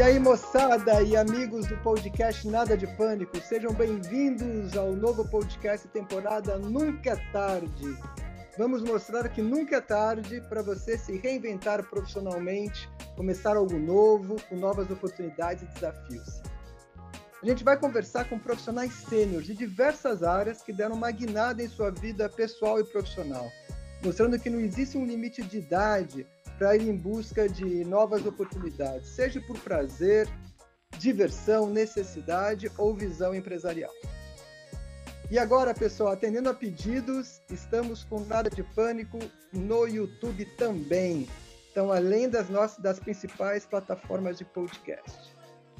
E aí, moçada e amigos do podcast Nada de Pânico, sejam bem-vindos ao novo podcast temporada Nunca é Tarde. Vamos mostrar que nunca é tarde para você se reinventar profissionalmente, começar algo novo, com novas oportunidades e desafios. A gente vai conversar com profissionais sêniores de diversas áreas que deram uma guinada em sua vida pessoal e profissional, mostrando que não existe um limite de idade para ir em busca de novas oportunidades, seja por prazer, diversão, necessidade ou visão empresarial. E agora, pessoal, atendendo a pedidos, estamos com Nada de Pânico no YouTube também. Então, além das nossas das principais plataformas de podcast.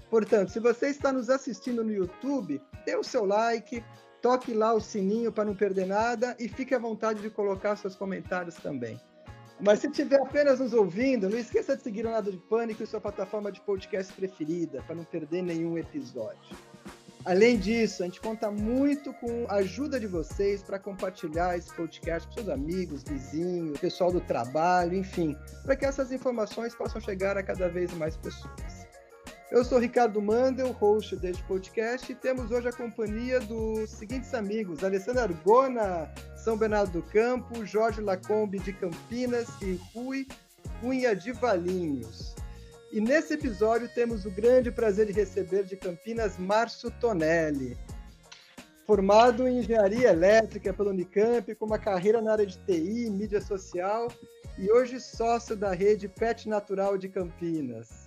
Portanto, se você está nos assistindo no YouTube, dê o seu like, toque lá o sininho para não perder nada e fique à vontade de colocar seus comentários também. Mas se estiver apenas nos ouvindo, não esqueça de seguir o Nada de Pânico em sua plataforma de podcast preferida, para não perder nenhum episódio. Além disso, a gente conta muito com a ajuda de vocês para compartilhar esse podcast com seus amigos, vizinhos, pessoal do trabalho, enfim, para que essas informações possam chegar a cada vez mais pessoas. Eu sou Ricardo Mandel, host deste podcast, e temos hoje a companhia dos seguintes amigos: Alessandra Argona, São Bernardo do Campo, Jorge Lacombe de Campinas e Rui Cunha de Valinhos. E nesse episódio temos o grande prazer de receber de Campinas Márcio Tonelli. Formado em engenharia elétrica pela Unicamp, com uma carreira na área de TI, mídia social e hoje sócio da rede Pet Natural de Campinas.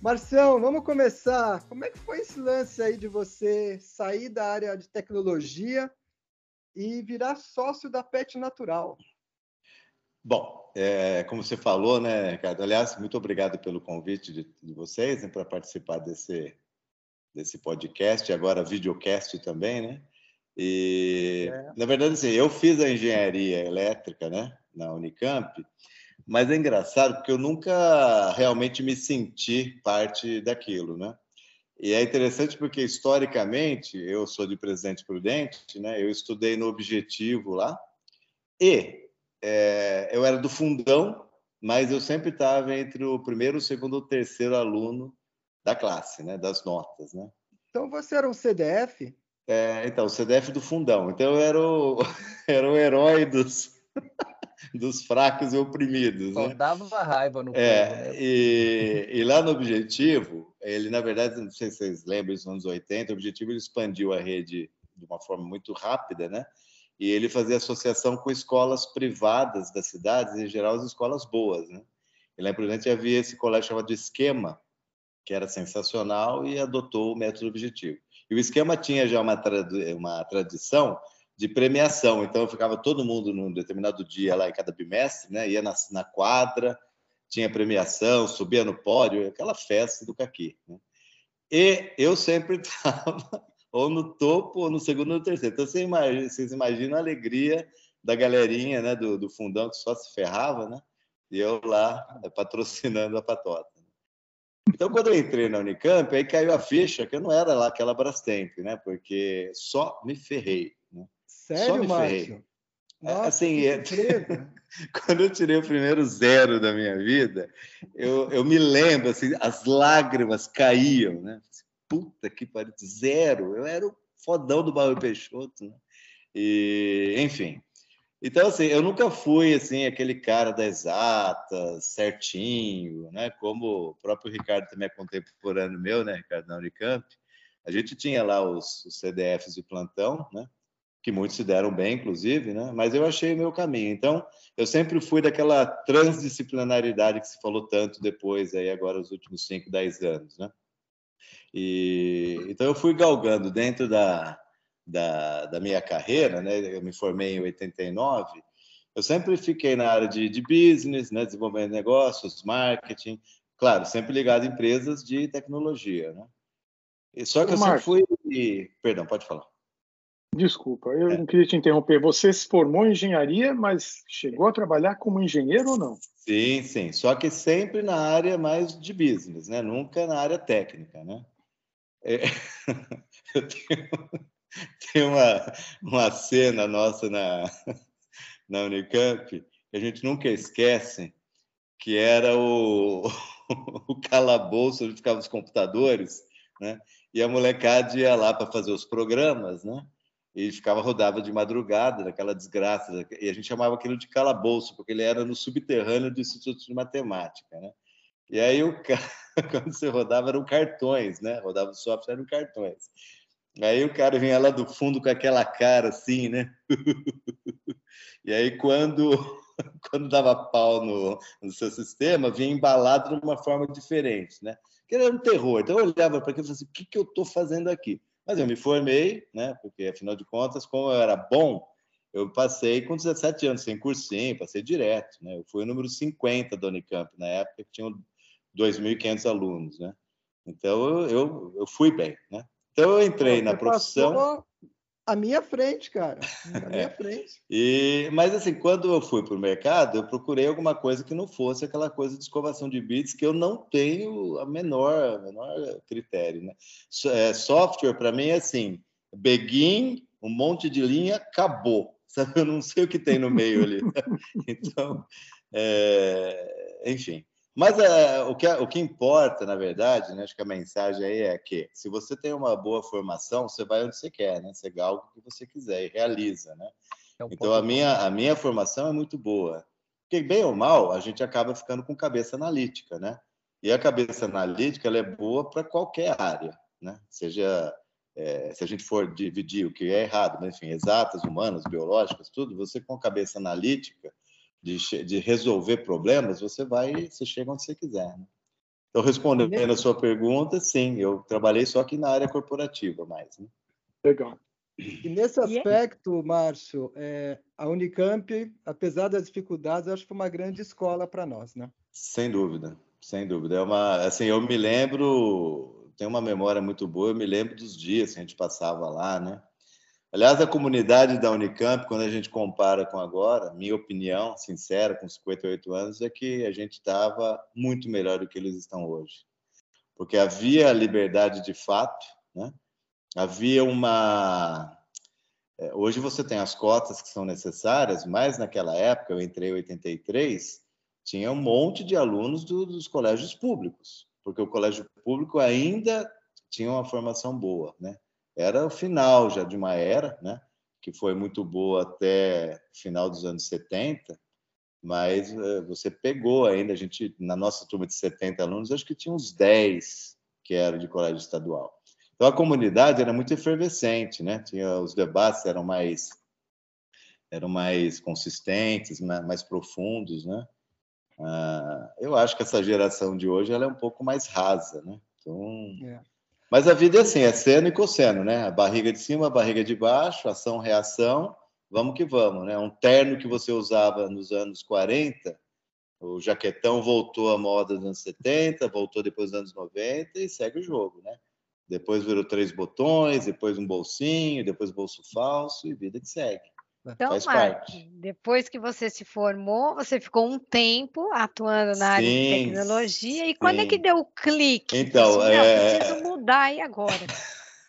Marcião, vamos começar. Como é que foi esse lance aí de você sair da área de tecnologia e virar sócio da Pet Natural? Bom, é, como você falou, né, Ricardo? Aliás, muito obrigado pelo convite de, de vocês né, para participar desse, desse podcast, agora videocast também, né? E, é. na verdade, assim, eu fiz a engenharia elétrica, né, na Unicamp, mas é engraçado porque eu nunca realmente me senti parte daquilo, né? E é interessante porque, historicamente, eu sou de Presidente Prudente, né? Eu estudei no Objetivo lá e é, eu era do fundão, mas eu sempre estava entre o primeiro, o segundo e o terceiro aluno da classe, né? Das notas, né? Então você era um CDF? É, então, o CDF do fundão. Então eu era o, era o herói dos dos fracos e oprimidos. Né? Dava raiva no é, povo, né? e, e, lá no Objetivo, ele, na verdade, não sei se vocês lembram, nos anos 80, o Objetivo ele expandiu a rede de uma forma muito rápida, né? E ele fazia associação com escolas privadas das cidades, em geral as escolas boas, né? E lá em Prudente havia esse colégio chamado Esquema, que era sensacional e adotou o método objetivo. E o Esquema tinha já uma, trad uma tradição de premiação. Então, ficava todo mundo num determinado dia lá em cada bimestre, né? Ia na, na quadra, tinha premiação, subia no pódio, aquela festa do caqui. Né? E eu sempre estava ou no topo ou no segundo ou no terceiro. Então, vocês imaginam, vocês imaginam a alegria da galerinha né, do, do fundão que só se ferrava, né? E eu lá patrocinando a patota. Então, quando eu entrei na Unicamp, aí caiu a ficha que eu não era lá aquela Brastemp, né? Porque só me ferrei. Sério, Márcio? É, Nossa, assim, é... quando eu tirei o primeiro zero da minha vida, eu, eu me lembro, assim, as lágrimas caíam, né? Puta que pariu, zero. Eu era o fodão do Barro Peixoto, né? E, enfim. Então, assim, eu nunca fui, assim, aquele cara da exata, certinho, né? Como o próprio Ricardo também é contemporâneo meu, né, Ricardo, na Unicamp. A gente tinha lá os, os CDFs de plantão, né? Que muitos se deram bem, inclusive, né? mas eu achei o meu caminho. Então, eu sempre fui daquela transdisciplinaridade que se falou tanto depois, aí agora, os últimos 5, 10 anos. Né? E, então, eu fui galgando dentro da, da, da, minha carreira, né? eu me formei em 89, eu sempre fiquei na área de, de business, né? desenvolvimento de negócios, marketing, claro, sempre ligado a empresas de tecnologia. Né? E só que eu sempre fui... Perdão, pode falar. Desculpa, eu é. não queria te interromper. Você se formou em engenharia, mas chegou a trabalhar como engenheiro ou não? Sim, sim. Só que sempre na área mais de business, né? Nunca na área técnica, né? É... Eu tenho, tenho uma, uma cena nossa na, na Unicamp que a gente nunca esquece, que era o, o calabouço onde ficavam os computadores, né? E a molecada ia lá para fazer os programas, né? E ficava rodava de madrugada, naquela desgraça. E a gente chamava aquilo de calabouço, porque ele era no subterrâneo do Instituto de Matemática, né? E aí o cara, quando você rodava eram cartões, né? Rodava o software eram cartões. Aí o cara vinha lá do fundo com aquela cara assim, né? E aí quando quando dava pau no, no seu sistema, vinha embalado de uma forma diferente, né? Que era um terror. Então eu olhava para aquilo e falava assim, o que, que eu estou fazendo aqui? Mas eu me formei, né? Porque afinal de contas, como eu era bom, eu passei com 17 anos sem cursinho, passei direto, né? Eu fui o número 50 da Unicamp na época, que tinha 2.500 alunos, né? Então eu, eu fui bem, né? Então eu entrei na profissão à minha frente, cara. À minha é. frente. E, mas assim, quando eu fui para o mercado, eu procurei alguma coisa que não fosse aquela coisa de escovação de bits que eu não tenho a menor, a menor critério. Né? É, software, para mim, é assim: begin, um monte de linha, acabou. Sabe? Eu não sei o que tem no meio ali. então, é, enfim. Mas é, o, que, o que importa, na verdade, né, acho que a mensagem aí é que se você tem uma boa formação, você vai onde você quer, né? Você galga o que você quiser e realiza, né? É um então, a minha, a minha formação é muito boa. Porque, bem ou mal, a gente acaba ficando com cabeça analítica, né? E a cabeça analítica ela é boa para qualquer área, né? Seja é, se a gente for dividir o que é errado, mas, enfim, exatas, humanas, biológicas, tudo, você com a cabeça analítica, de, de resolver problemas, você vai, você chega onde você quiser. Né? Então, respondendo a sua pergunta, sim, eu trabalhei só aqui na área corporativa mais. Né? Legal. E nesse aspecto, Márcio, é, a Unicamp, apesar das dificuldades, acho que foi uma grande escola para nós, né? Sem dúvida, sem dúvida. É uma, assim, eu me lembro, tenho uma memória muito boa, eu me lembro dos dias que a gente passava lá, né? Aliás, a comunidade da Unicamp, quando a gente compara com agora, minha opinião sincera, com 58 anos, é que a gente estava muito melhor do que eles estão hoje. Porque havia liberdade de fato, né? havia uma. É, hoje você tem as cotas que são necessárias, mas naquela época, eu entrei em 83, tinha um monte de alunos do, dos colégios públicos, porque o colégio público ainda tinha uma formação boa, né? Era o final já de uma era, né? que foi muito boa até final dos anos 70, mas uh, você pegou ainda, a gente, na nossa turma de 70 alunos, acho que tinha uns 10 que eram de colégio estadual. Então a comunidade era muito efervescente, né? Tinha os debates eram mais eram mais consistentes, mais, profundos, né? Uh, eu acho que essa geração de hoje ela é um pouco mais rasa, né? Então, é. Mas a vida é assim, é seno e cosseno, né? A barriga de cima, a barriga de baixo, ação, reação, vamos que vamos, né? Um terno que você usava nos anos 40, o jaquetão voltou à moda nos anos 70, voltou depois dos anos 90 e segue o jogo, né? Depois virou três botões, depois um bolsinho, depois bolso falso e vida que segue. Então, Marcos, depois que você se formou, você ficou um tempo atuando na sim, área de tecnologia. E sim. quando é que deu o clique? Então, assim, é... preciso mudar aí agora.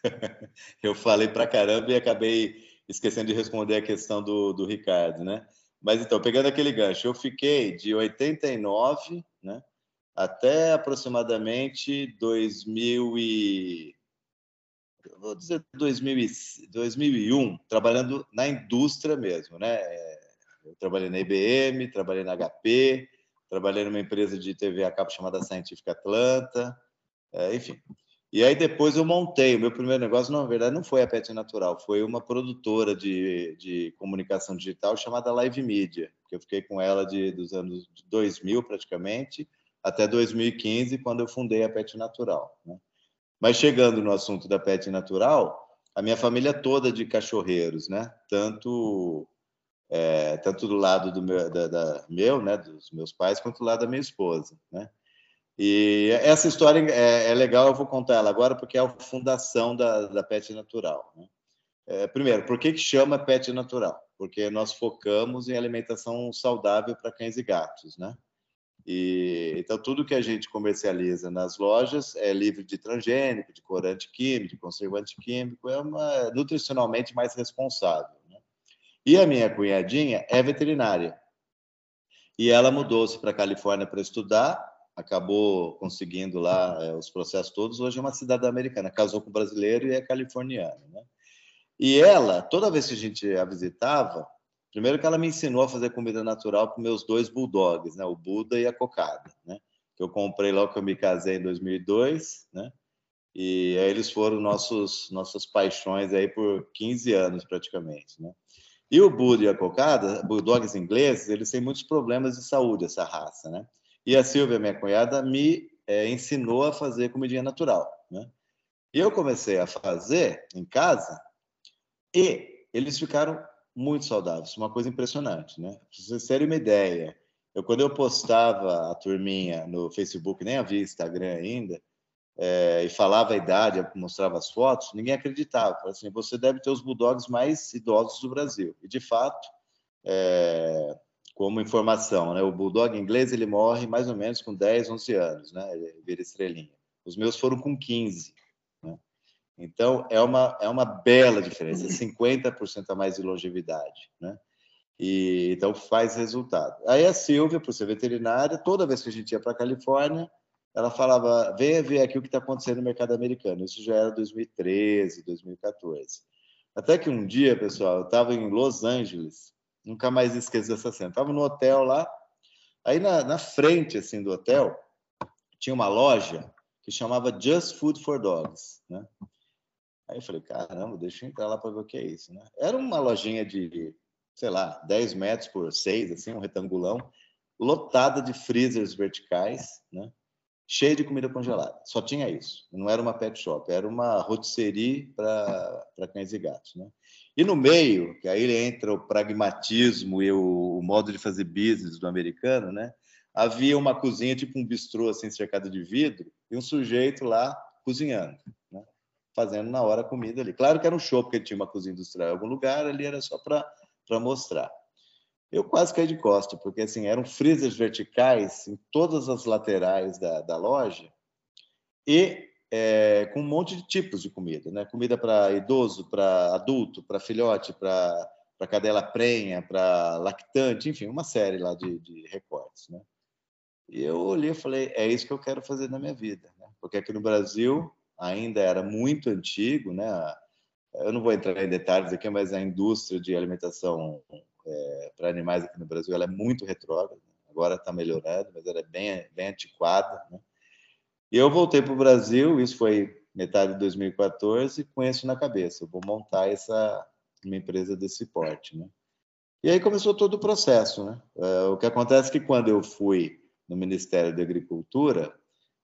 Eu falei para caramba e acabei esquecendo de responder a questão do, do Ricardo, né? Mas então, pegando aquele gancho, eu fiquei de 89, né, até aproximadamente 2000 e vou dizer 2000, 2001, trabalhando na indústria mesmo, né? Eu trabalhei na IBM, trabalhei na HP, trabalhei numa empresa de TV a cabo chamada Scientific Atlanta, é, enfim. E aí depois eu montei, o meu primeiro negócio, na verdade, não foi a Pet Natural, foi uma produtora de, de comunicação digital chamada Live Media, que eu fiquei com ela de, dos anos 2000 praticamente até 2015, quando eu fundei a Pet Natural, né? Mas chegando no assunto da pet natural, a minha família toda de cachorreiros, né? Tanto é, tanto do lado do meu, da, da, meu, né, dos meus pais, quanto do lado da minha esposa, né? E essa história é, é, legal, eu vou contar ela agora porque é a fundação da, da Pet Natural. Né? É, primeiro, por que, que chama Pet Natural? Porque nós focamos em alimentação saudável para cães e gatos, né? E, então, tudo que a gente comercializa nas lojas é livre de transgênico, de corante químico, de conservante químico, é uma, nutricionalmente mais responsável. Né? E a minha cunhadinha é veterinária. E ela mudou-se para a Califórnia para estudar, acabou conseguindo lá é, os processos todos. Hoje é uma cidadã americana, casou com um brasileiro e é californiana. Né? E ela, toda vez que a gente a visitava, primeiro que ela me ensinou a fazer comida natural para meus dois bulldogs, né? o Buda e a Cocada, né? que eu comprei logo que eu me casei em 2002, né? E aí eles foram nossos nossas paixões aí por 15 anos praticamente, né? E o Buda e a Cocada, bulldogs ingleses, eles têm muitos problemas de saúde essa raça, né? E a Silvia, minha cunhada, me é, ensinou a fazer comidinha natural, né? E eu comecei a fazer em casa e eles ficaram muito saudáveis, uma coisa impressionante, né? Para vocês terem uma ideia, eu quando eu postava a turminha no Facebook, nem havia Instagram ainda, é, e falava a idade, mostrava as fotos, ninguém acreditava. Assim, você deve ter os bulldogs mais idosos do Brasil. E de fato, é, como informação, né? O bulldog inglês ele morre mais ou menos com 10, 11 anos, né? Ele vira estrelinha. Os meus foram com 15. Então é uma é uma bela diferença, 50% a mais de longevidade, né? E então faz resultado. Aí a Silvia, por ser veterinária, toda vez que a gente ia para a Califórnia, ela falava: venha ver aqui o que está acontecendo no mercado americano. Isso já era 2013, 2014. Até que um dia, pessoal, eu estava em Los Angeles Nunca mais esqueço dessa cena. Estava no hotel lá, aí na, na frente assim do hotel tinha uma loja que chamava Just Food for Dogs, né? Aí eu falei, caramba, deixa eu entrar lá para ver o que é isso, né? Era uma lojinha de, sei lá, 10 metros por 6, assim, um retangulão, lotada de freezers verticais, né? Cheia de comida congelada. Só tinha isso. Não era uma pet shop, era uma rotisserie para cães e gatos, né? E no meio, que aí entra o pragmatismo e o, o, modo de fazer business do americano, né? Havia uma cozinha, tipo um bistrô, assim, cercado de vidro, e um sujeito lá cozinhando? Fazendo na hora a comida ali. Claro que era um show, porque tinha uma cozinha industrial em algum lugar, ali era só para mostrar. Eu quase caí de costa, porque assim, eram freezers verticais em todas as laterais da, da loja, e é, com um monte de tipos de comida, né? Comida para idoso, para adulto, para filhote, para cadela prenha, para lactante, enfim, uma série lá de, de recortes, né? E eu olhei e falei, é isso que eu quero fazer na minha vida, né? Porque aqui no Brasil ainda era muito antigo, né? Eu não vou entrar em detalhes aqui, mas a indústria de alimentação é, para animais aqui no Brasil ela é muito retrógrada. Agora está melhorando, mas ela é bem, bem antiquada, né? Eu voltei para o Brasil, isso foi metade de 2014, com isso na cabeça. Eu vou montar essa uma empresa desse porte, né? E aí começou todo o processo, né? Uh, o que acontece é que quando eu fui no Ministério da Agricultura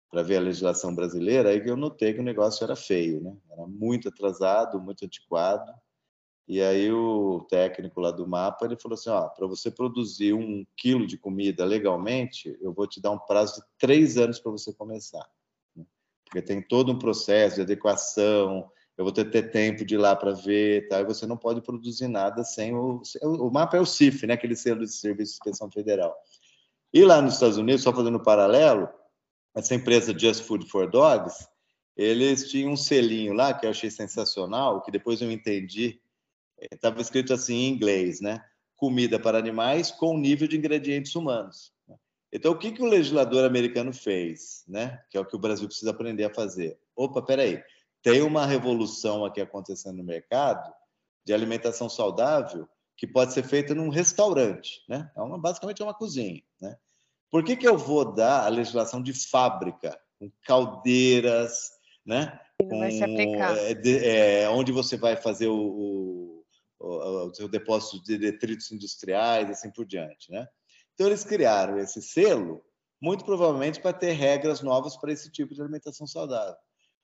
para ver a legislação brasileira, aí que eu notei que o negócio era feio, né? Era muito atrasado, muito antiquado. E aí o técnico lá do mapa ele falou assim, ó, para você produzir um quilo de comida legalmente, eu vou te dar um prazo de três anos para você começar, né? porque tem todo um processo de adequação, eu vou ter, ter tempo de ir lá para ver, tá? E você não pode produzir nada sem o o mapa é o CIF, né? Aquele selo de serviço de inspeção federal. E lá nos Estados Unidos, só fazendo um paralelo, essa empresa Just Food for Dogs, eles tinham um selinho lá que eu achei sensacional, que depois eu entendi estava escrito assim em inglês, né? Comida para animais com nível de ingredientes humanos. Então, o que, que o legislador americano fez, né? Que é o que o Brasil precisa aprender a fazer. Opa, peraí, tem uma revolução aqui acontecendo no mercado de alimentação saudável que pode ser feita num restaurante, né? É uma, basicamente é uma cozinha, né? Por que, que eu vou dar a legislação de fábrica, com caldeiras, né? Com, é, é, onde você vai fazer o, o o seu depósito de detritos industriais, assim por diante, né? Então eles criaram esse selo, muito provavelmente para ter regras novas para esse tipo de alimentação saudável.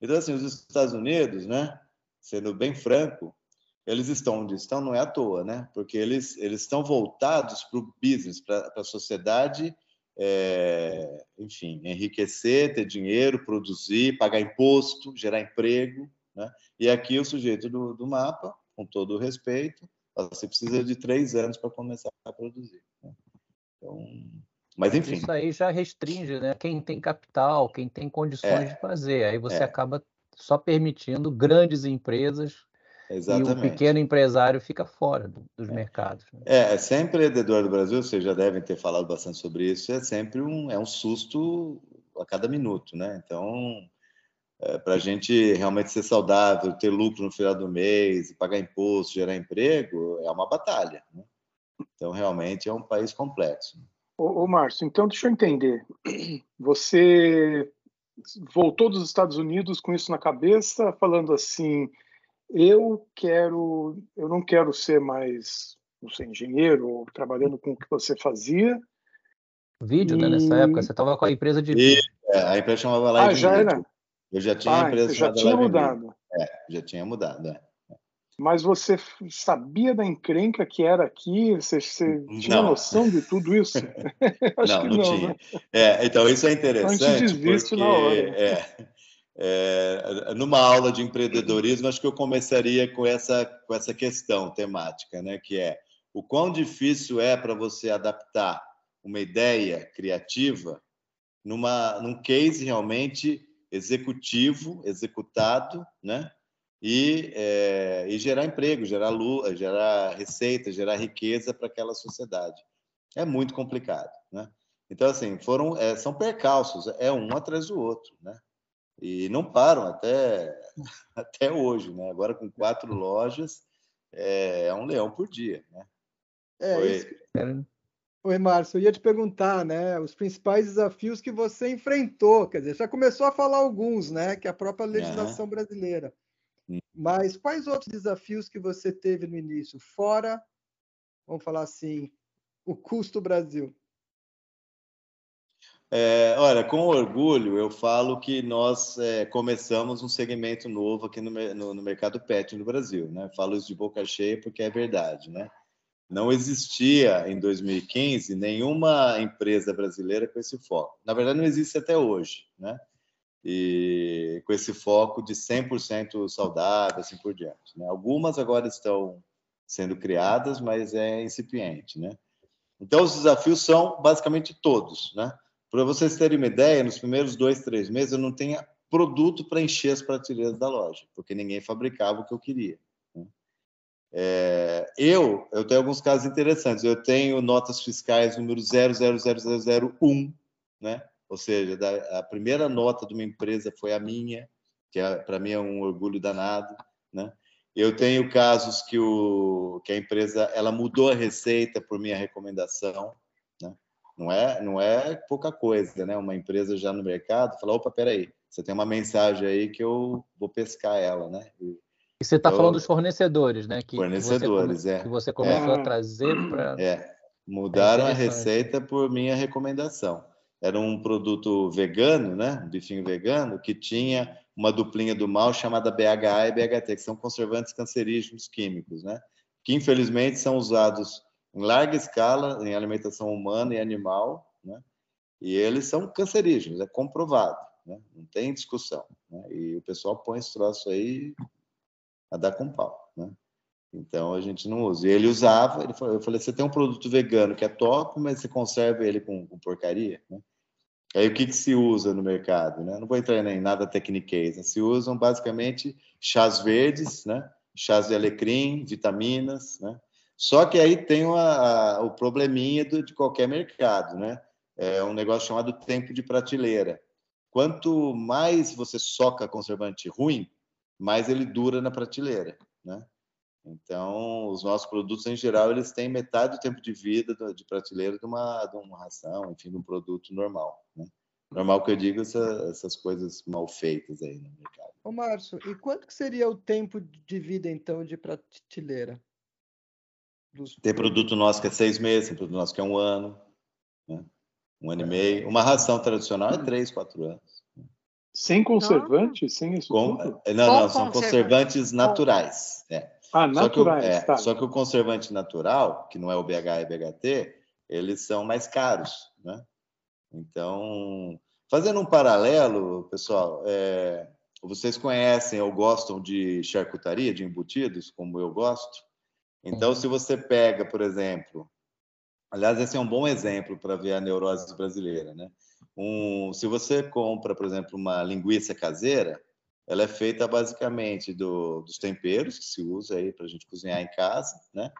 Então assim, os Estados Unidos, né? Sendo bem franco, eles estão onde estão não é à toa, né? Porque eles eles estão voltados para o business, para a sociedade, é, enfim, enriquecer, ter dinheiro, produzir, pagar imposto, gerar emprego, né? E aqui o sujeito do, do mapa com todo o respeito, você precisa de três anos para começar a produzir. Né? Então, mas enfim. Isso aí já restringe, né? Quem tem capital, quem tem condições é, de fazer. Aí você é. acaba só permitindo grandes empresas Exatamente. E o pequeno empresário fica fora dos é. mercados. Né? É, é sempre empreendedor do Brasil, vocês já devem ter falado bastante sobre isso, é sempre um, é um susto a cada minuto, né? Então, é, para a gente realmente ser saudável, ter lucro no final do mês, pagar imposto, gerar emprego, é uma batalha. Né? Então, realmente é um país complexo. Ô, ô Márcio, então deixa eu entender. Você voltou dos Estados Unidos com isso na cabeça, falando assim: eu quero, eu não quero ser mais, não sei, engenheiro ou trabalhando com o que você fazia. Vídeo, e... né? Nessa época, você estava com a empresa de. E, é, a empresa chamava Live Ah, já era? Eu já tinha ah, empresa já tinha mudado. É, já tinha mudado, é. Mas você sabia da encrenca que era aqui? Você, você tinha não. noção de tudo isso? não, não, não, tinha. Né? É, então, isso é interessante. porque, na hora. É, é, numa aula de empreendedorismo, acho que eu começaria com essa, com essa questão temática, né? que é o quão difícil é para você adaptar uma ideia criativa numa, num case realmente executivo, executado, né? E, é, e gerar emprego, gerar luz, gerar receita, gerar riqueza para aquela sociedade. É muito complicado, né? Então, assim, foram, é, são percalços, é um atrás do outro, né? E não param até, até hoje, né? Agora com quatro lojas, é, é um leão por dia, né? É, Foi... isso, Oi, Márcio, eu ia te perguntar, né, os principais desafios que você enfrentou, quer dizer, já começou a falar alguns, né, que é a própria legislação brasileira. Hum. Mas quais outros desafios que você teve no início, fora, vamos falar assim, o custo Brasil? É, olha, com orgulho eu falo que nós é, começamos um segmento novo aqui no, no, no mercado pet no Brasil, né? Falo isso de boca cheia porque é verdade, né? Não existia em 2015 nenhuma empresa brasileira com esse foco. Na verdade, não existe até hoje, né? E com esse foco de 100% saudável, assim por diante. Né? Algumas agora estão sendo criadas, mas é incipiente, né? Então, os desafios são basicamente todos, né? Para vocês terem uma ideia, nos primeiros dois, três meses, eu não tinha produto para encher as prateleiras da loja, porque ninguém fabricava o que eu queria. É, eu, eu tenho alguns casos interessantes. Eu tenho notas fiscais número 000001, né? Ou seja, da, a primeira nota de uma empresa foi a minha, que é, para mim é um orgulho danado, né? Eu tenho casos que, o, que a empresa ela mudou a receita por minha recomendação, né? Não é, não é pouca coisa, né? Uma empresa já no mercado fala, opa, peraí, você tem uma mensagem aí que eu vou pescar ela, né? E, e você está falando dos fornecedores, né? Que, fornecedores, que você, é. Que você começou é. a trazer para. É. Mudaram é a receita por minha recomendação. Era um produto vegano, né? Um bifinho vegano, que tinha uma duplinha do mal chamada BHA e BHT, que são conservantes cancerígenos químicos, né? Que infelizmente são usados em larga escala em alimentação humana e animal, né? E eles são cancerígenos, é comprovado, né? Não tem discussão. Né? E o pessoal põe esse troço aí a dar com pau, né? Então a gente não usa. E ele usava, ele falou, eu falei, você tem um produto vegano que é top, mas você conserva ele com, com porcaria, né? Aí o que, que se usa no mercado, né? Não vou entrar em nada tecniquez, né? se usam basicamente chás verdes, né? Chás de alecrim, vitaminas, né? Só que aí tem a, a, o probleminha do, de qualquer mercado, né? É um negócio chamado tempo de prateleira. Quanto mais você soca conservante ruim, mais ele dura na prateleira, né? Então, os nossos produtos, em geral, eles têm metade do tempo de vida de prateleira de uma, de uma ração, enfim, de um produto normal, né? Normal que eu digo essa, essas coisas mal feitas aí no mercado. Ô, Márcio, e quanto que seria o tempo de vida, então, de prateleira? Dos... Tem produto nosso que é seis meses, tem produto nosso que é um ano, né? um ano e meio. Uma ração tradicional é três, quatro anos. Sem conservante? Sem isso Com, tudo? Eh, não, não, são conservantes naturais. É. Ah, naturais, só que, é, tá. Só que o conservante natural, que não é o BH e BHT, eles são mais caros, né? Então, fazendo um paralelo, pessoal, é, vocês conhecem ou gostam de charcutaria, de embutidos, como eu gosto? Então, se você pega, por exemplo, aliás, esse é um bom exemplo para ver a neurose brasileira, né? Um, se você compra, por exemplo, uma linguiça caseira, ela é feita basicamente do, dos temperos que se usa aí para a gente cozinhar em casa, né?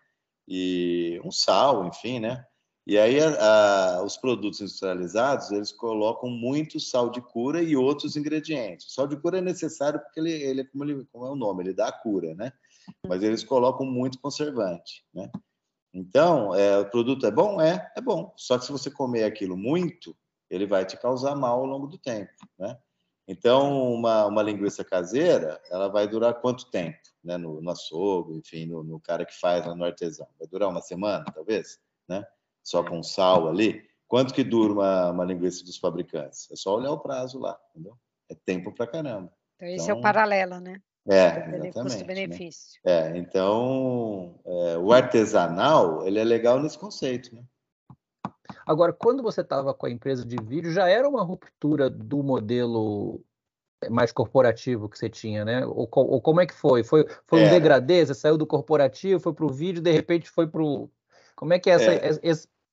E um sal, enfim, né? E aí a, a, os produtos industrializados eles colocam muito sal de cura e outros ingredientes. O sal de cura é necessário porque ele, ele, é como, ele como é o nome, ele dá a cura, né? Mas eles colocam muito conservante, né? Então, é, o produto é bom? É, é bom. Só que se você comer aquilo muito, ele vai te causar mal ao longo do tempo, né? Então, uma, uma linguiça caseira, ela vai durar quanto tempo? Né? No, no açougue, enfim, no, no, cara que faz no artesão. Vai durar uma semana, talvez, né? Só com sal ali. Quanto que dura uma, uma linguiça dos fabricantes? É só olhar o prazo lá, entendeu? É tempo pra caramba. Então, esse então, é o paralelo, né? É, exatamente. Custo-benefício. Né? É, então, é, o artesanal, ele é legal nesse conceito, né? Agora, quando você estava com a empresa de vídeo, já era uma ruptura do modelo mais corporativo que você tinha, né? Ou, ou como é que foi? Foi, foi um degradê? Você saiu do corporativo, foi para o vídeo, de repente foi para o. Como é que é essa, é.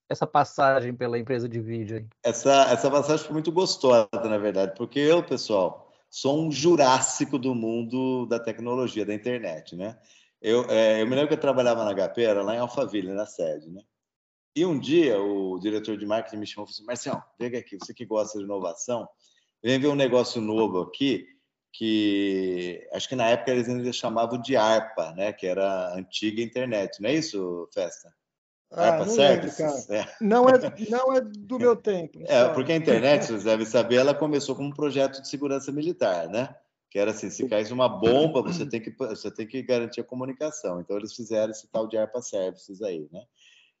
essa passagem pela empresa de vídeo aí? Essa, essa passagem foi muito gostosa, na verdade, porque eu, pessoal, sou um jurássico do mundo da tecnologia, da internet, né? Eu, é, eu me lembro que eu trabalhava na HP, era lá em Alphaville, na sede, né? E um dia o diretor de marketing me chamou e falou assim: Marcião, pega aqui, você que gosta de inovação, vem ver um negócio novo aqui, que acho que na época eles ainda chamavam de ARPA, né? Que era a antiga internet, não é isso, Festa? Ah, ARPA não Services? Lembro, é. Não, é, não é do meu tempo. É, porque a internet, vocês devem saber, ela começou como um projeto de segurança militar, né? Que era assim, se caísse uma bomba, você tem que, você tem que garantir a comunicação. Então, eles fizeram esse tal de ARPA Services aí, né?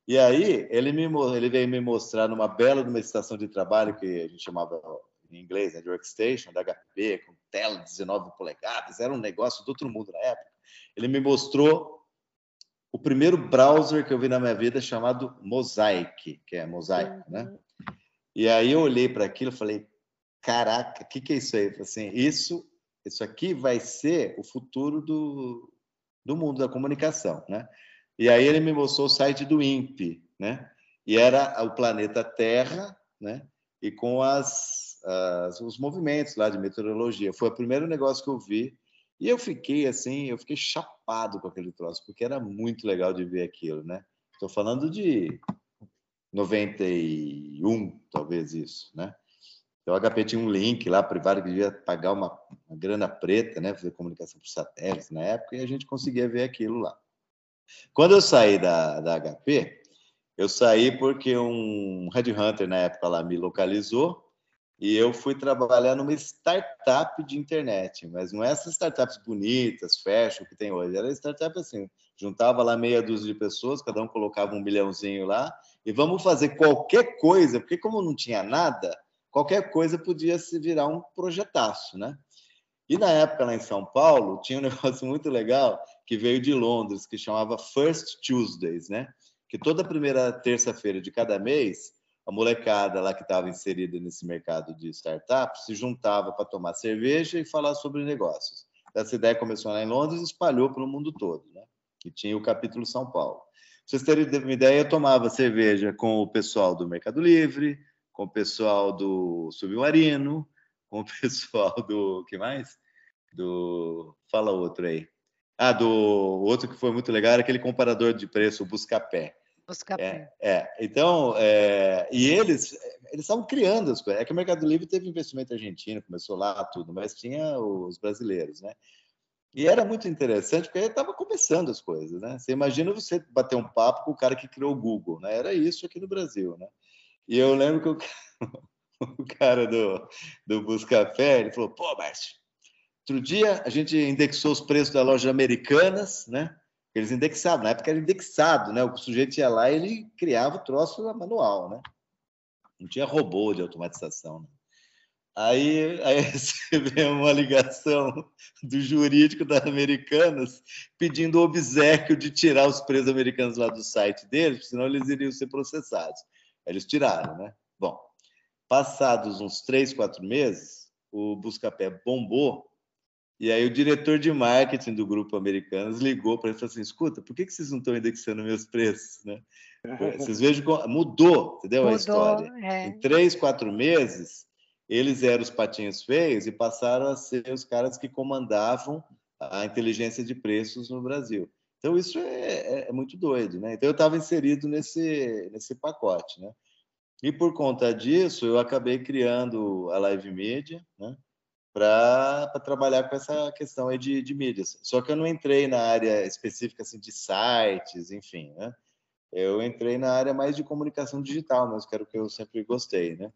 E aí ele, me, ele veio me mostrar numa bela numa estação de trabalho que a gente chamava em inglês, né, de workstation, da HP, com tela de 19 polegadas, era um negócio do outro mundo na época. Ele me mostrou o primeiro browser que eu vi na minha vida chamado Mosaic, que é Mosaic, né? Uhum. E aí eu olhei para aquilo e falei, caraca, o que, que é isso aí? Assim, isso, isso aqui vai ser o futuro do, do mundo da comunicação, né? E aí ele me mostrou o site do INPE, né? E era o planeta Terra, né? E com as, as, os movimentos lá de meteorologia. Foi o primeiro negócio que eu vi. E eu fiquei assim, eu fiquei chapado com aquele troço, porque era muito legal de ver aquilo, né? Estou falando de 91, talvez isso, né? Então, o HP tinha um link lá privado que devia pagar uma, uma grana preta, né? Fazer comunicação por satélite na época, e a gente conseguia ver aquilo lá. Quando eu saí da, da HP, eu saí porque um headhunter na época lá me localizou e eu fui trabalhar numa startup de internet, mas não é essas startups bonitas, fashion que tem hoje, era startup assim, juntava lá meia dúzia de pessoas, cada um colocava um milhãozinho lá e vamos fazer qualquer coisa, porque como não tinha nada, qualquer coisa podia se virar um projetaço, né? E na época lá em São Paulo tinha um negócio muito legal que veio de Londres, que chamava First Tuesdays, né? Que toda primeira terça-feira de cada mês, a molecada lá que estava inserida nesse mercado de startups se juntava para tomar cerveja e falar sobre negócios. Essa ideia começou lá em Londres e espalhou para o mundo todo, né? E tinha o capítulo São Paulo. Pra vocês terem uma ideia, eu tomava cerveja com o pessoal do Mercado Livre, com o pessoal do Submarino, com o pessoal do. que mais? Do. Fala outro aí. Ah, do outro que foi muito legal era aquele comparador de preço, o Buscapé. Buscapé. É, é. então, é, e eles eles estavam criando as coisas. É que o Mercado Livre teve investimento argentino, começou lá tudo, mas tinha os brasileiros, né? E era muito interessante porque estava começando as coisas, né? Você imagina você bater um papo com o cara que criou o Google, né? Era isso aqui no Brasil, né? E eu lembro que o, o cara do, do Buscapé, ele falou, pô, Márcio, Outro dia a gente indexou os preços das lojas americanas, né? Eles indexavam, na época era indexado, né? O sujeito ia lá e ele criava o troço manual, né? Não tinha robô de automatização. Né? Aí, aí recebeu uma ligação do jurídico das Americanas pedindo o obsequio de tirar os preços americanos lá do site deles, senão eles iriam ser processados. Eles tiraram, né? Bom, passados uns três, quatro meses, o Buscapé bombou e aí o diretor de marketing do grupo Americanos ligou para ele e falou assim: escuta, por que, que vocês não estão indexando meus preços? Né? Vocês vejam como mudou, entendeu? Mudou, a história. É. Em três, quatro meses, eles eram os patinhos feios e passaram a ser os caras que comandavam a inteligência de preços no Brasil. Então isso é, é, é muito doido, né? Então eu estava inserido nesse nesse pacote, né? E por conta disso eu acabei criando a Live Media, né? Para trabalhar com essa questão aí de, de mídias. Só que eu não entrei na área específica assim de sites, enfim, né? Eu entrei na área mais de comunicação digital, mas que era o que eu sempre gostei, né?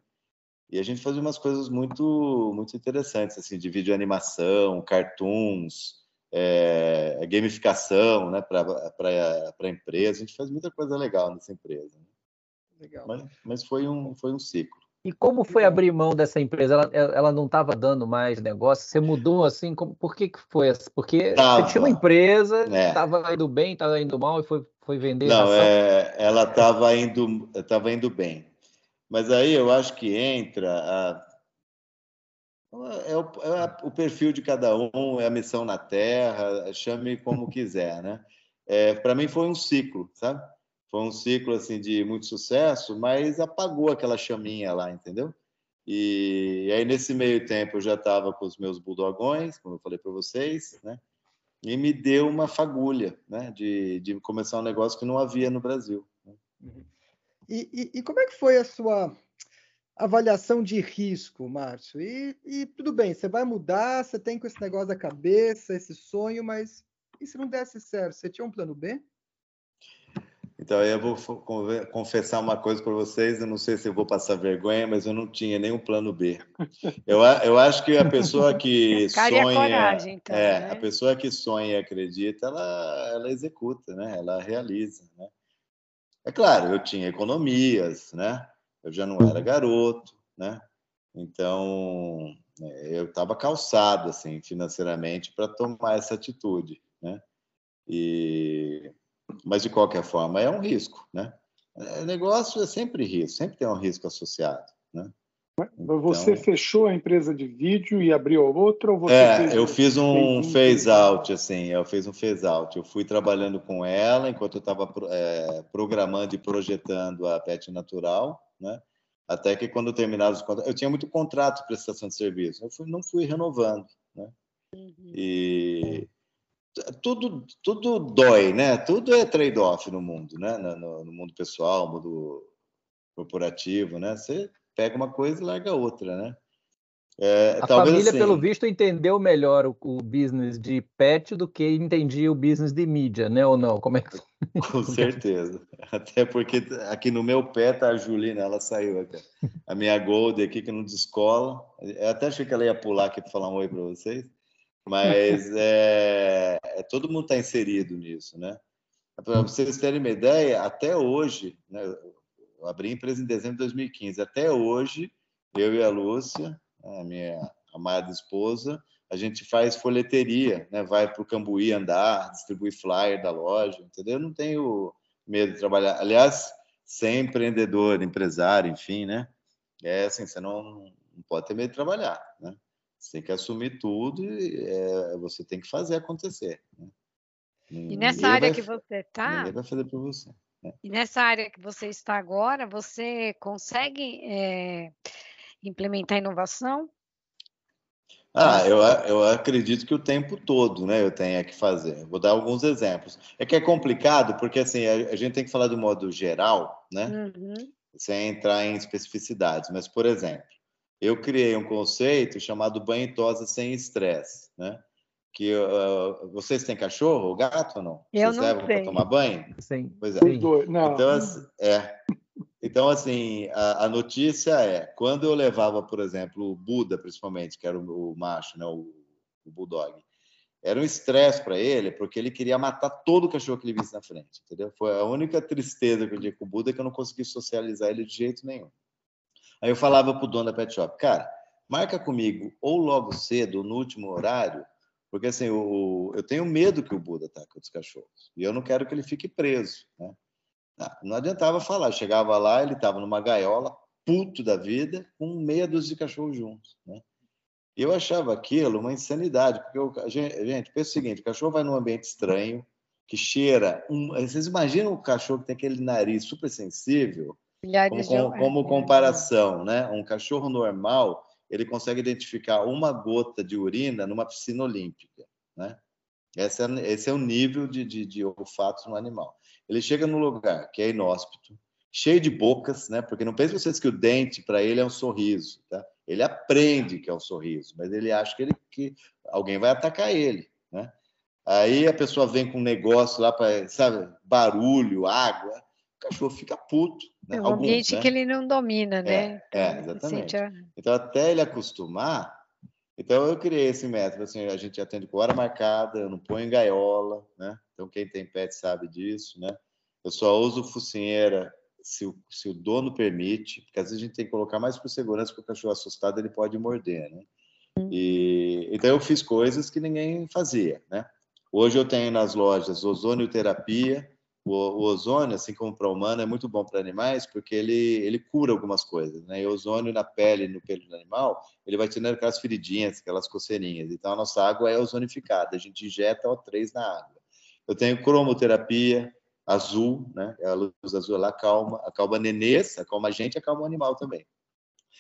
E a gente fazia umas coisas muito muito interessantes assim de vídeo animação, cartoons, é, gamificação né, para a empresa. A gente faz muita coisa legal nessa empresa. Né? Legal. Mas, mas, foi, um, foi um ciclo. E como foi abrir mão dessa empresa? Ela, ela não estava dando mais negócio? Você mudou assim? Como, por que, que foi? Porque tava, você tinha uma empresa, estava é. indo bem, estava indo mal e foi, foi vender? Não, é, ela estava indo, tava indo bem. Mas aí eu acho que entra a, é o, é o, perfil de cada um, é a missão na Terra, chame como quiser, né? É, Para mim foi um ciclo, sabe? Foi um ciclo assim de muito sucesso, mas apagou aquela chaminha lá, entendeu? E, e aí nesse meio tempo eu já estava com os meus buldogões, como eu falei para vocês, né? E me deu uma fagulha, né? De, de começar um negócio que não havia no Brasil. Né? E, e, e como é que foi a sua avaliação de risco, Márcio. E, e, tudo bem, você vai mudar, você tem com esse negócio da cabeça, esse sonho, mas e se não desse certo? Você tinha um plano B? Então, eu vou confessar uma coisa para vocês. Eu não sei se eu vou passar vergonha, mas eu não tinha nenhum plano B. Eu, eu acho que a pessoa que sonha, coragem, então, é, né? a pessoa que sonha e acredita, ela, ela executa, né? Ela realiza, né? É claro, eu tinha economias, né? eu já não era garoto, né? Então, é, eu estava calçado, assim, financeiramente para tomar essa atitude, né? E... Mas, de qualquer forma, é um risco, né? É, negócio é sempre risco, sempre tem um risco associado, né? Então, você fechou a empresa de vídeo e abriu outra? Ou você é, eu fiz um phase out, assim, eu fiz um phase out. Eu fui trabalhando com ela enquanto eu estava é, programando e projetando a Pet Natural, né? Até que quando terminaram os contratos, eu tinha muito contrato de prestação de serviço, eu fui, não fui renovando, né? Uhum. E tudo tudo dói, né? Tudo é trade-off no mundo, né? No, no, mundo pessoal, no mundo corporativo, né? Você pega uma coisa e larga outra, né? É, a família, assim, pelo visto, entendeu melhor o, o, business de pet do que entendia o business de mídia, né? Ou não? Como é que... Com certeza. Até porque aqui no meu pé tá a Julina, ela saiu aqui. A minha Gold aqui que não descola. Eu até achei que ela ia pular aqui para falar um oi para vocês. Mas é, é, todo mundo está inserido nisso, né? Para vocês terem uma ideia, até hoje, né, eu abri a empresa em dezembro de 2015, até hoje, eu e a Lúcia, a minha amada esposa, a gente faz folheteria, né? vai para o Cambuí andar, distribui flyer da loja, entendeu? Eu não tenho medo de trabalhar. Aliás, ser empreendedor, empresário, enfim, né? É assim, você não, não pode ter medo de trabalhar, né? Você tem que assumir tudo e é, você tem que fazer acontecer. Né? E nessa área vai, que você está... Ninguém vai fazer por você. Né? E nessa área que você está agora, você consegue... É implementar inovação? Ah, eu, eu acredito que o tempo todo, né, eu tenho que fazer. Vou dar alguns exemplos. É que é complicado porque assim a, a gente tem que falar do modo geral, né, uhum. sem entrar em especificidades. Mas por exemplo, eu criei um conceito chamado banho e tosa sem estresse, né? Que uh, vocês têm cachorro ou gato ou não? Eu vocês não levam para tomar banho? Sim. Pois é. Não. Então, assim, é. Então, assim, a, a, notícia é, quando eu levava, por exemplo, o Buda, principalmente, que era o, o macho, né, o, o bulldog, era um estresse para ele, porque ele queria matar todo o cachorro que ele visse na frente, entendeu? Foi a única tristeza que eu tinha com o Buda que eu não consegui socializar ele de jeito nenhum. Aí eu falava pro dono da pet shop, cara, marca comigo ou logo cedo, ou no último horário, porque assim, eu tenho medo que o Buda ataque os cachorros, e eu não quero que ele fique preso, né? Ah, não adiantava falar. Chegava lá, ele estava numa gaiola, puto da vida, com dúzia de cachorros juntos. Né? Eu achava aquilo uma insanidade, porque eu, gente, pensa o seguinte: o cachorro vai num ambiente estranho, que cheira. Um, vocês imaginam o cachorro que tem aquele nariz super sensível? Como, como, como comparação, né? Um cachorro normal, ele consegue identificar uma gota de urina numa piscina olímpica, né? Esse é, esse é o nível de, de, de olfato no animal. Ele chega no lugar que é inóspito, cheio de bocas, né? Porque não pense vocês que o dente para ele é um sorriso, tá? Ele aprende que é um sorriso, mas ele acha que, ele, que alguém vai atacar ele, né? Aí a pessoa vem com um negócio lá para, sabe, barulho, água, o cachorro fica puto. Né? É um Alguns, ambiente né? que ele não domina, né? É, é exatamente. Então, até ele acostumar, então eu criei esse método, assim, a gente atende com hora marcada, eu não ponho em gaiola, né? Então quem tem pet sabe disso, né? Eu só uso focinheira se o, se o dono permite, porque às vezes a gente tem que colocar mais por segurança, porque o cachorro assustado ele pode morder, né? E, então eu fiz coisas que ninguém fazia, né? Hoje eu tenho nas lojas ozônio terapia. O, o ozônio, assim como para humano, é muito bom para animais porque ele, ele cura algumas coisas, né? E o ozônio na pele, no pelo do animal, ele vai tirando aquelas feridinhas, aquelas coceirinhas. Então a nossa água é ozonificada, a gente injeta O3 na água. Eu tenho cromoterapia, azul, né? A luz azul ela acalma, acalma nenês, acalma a gente, acalma o animal também.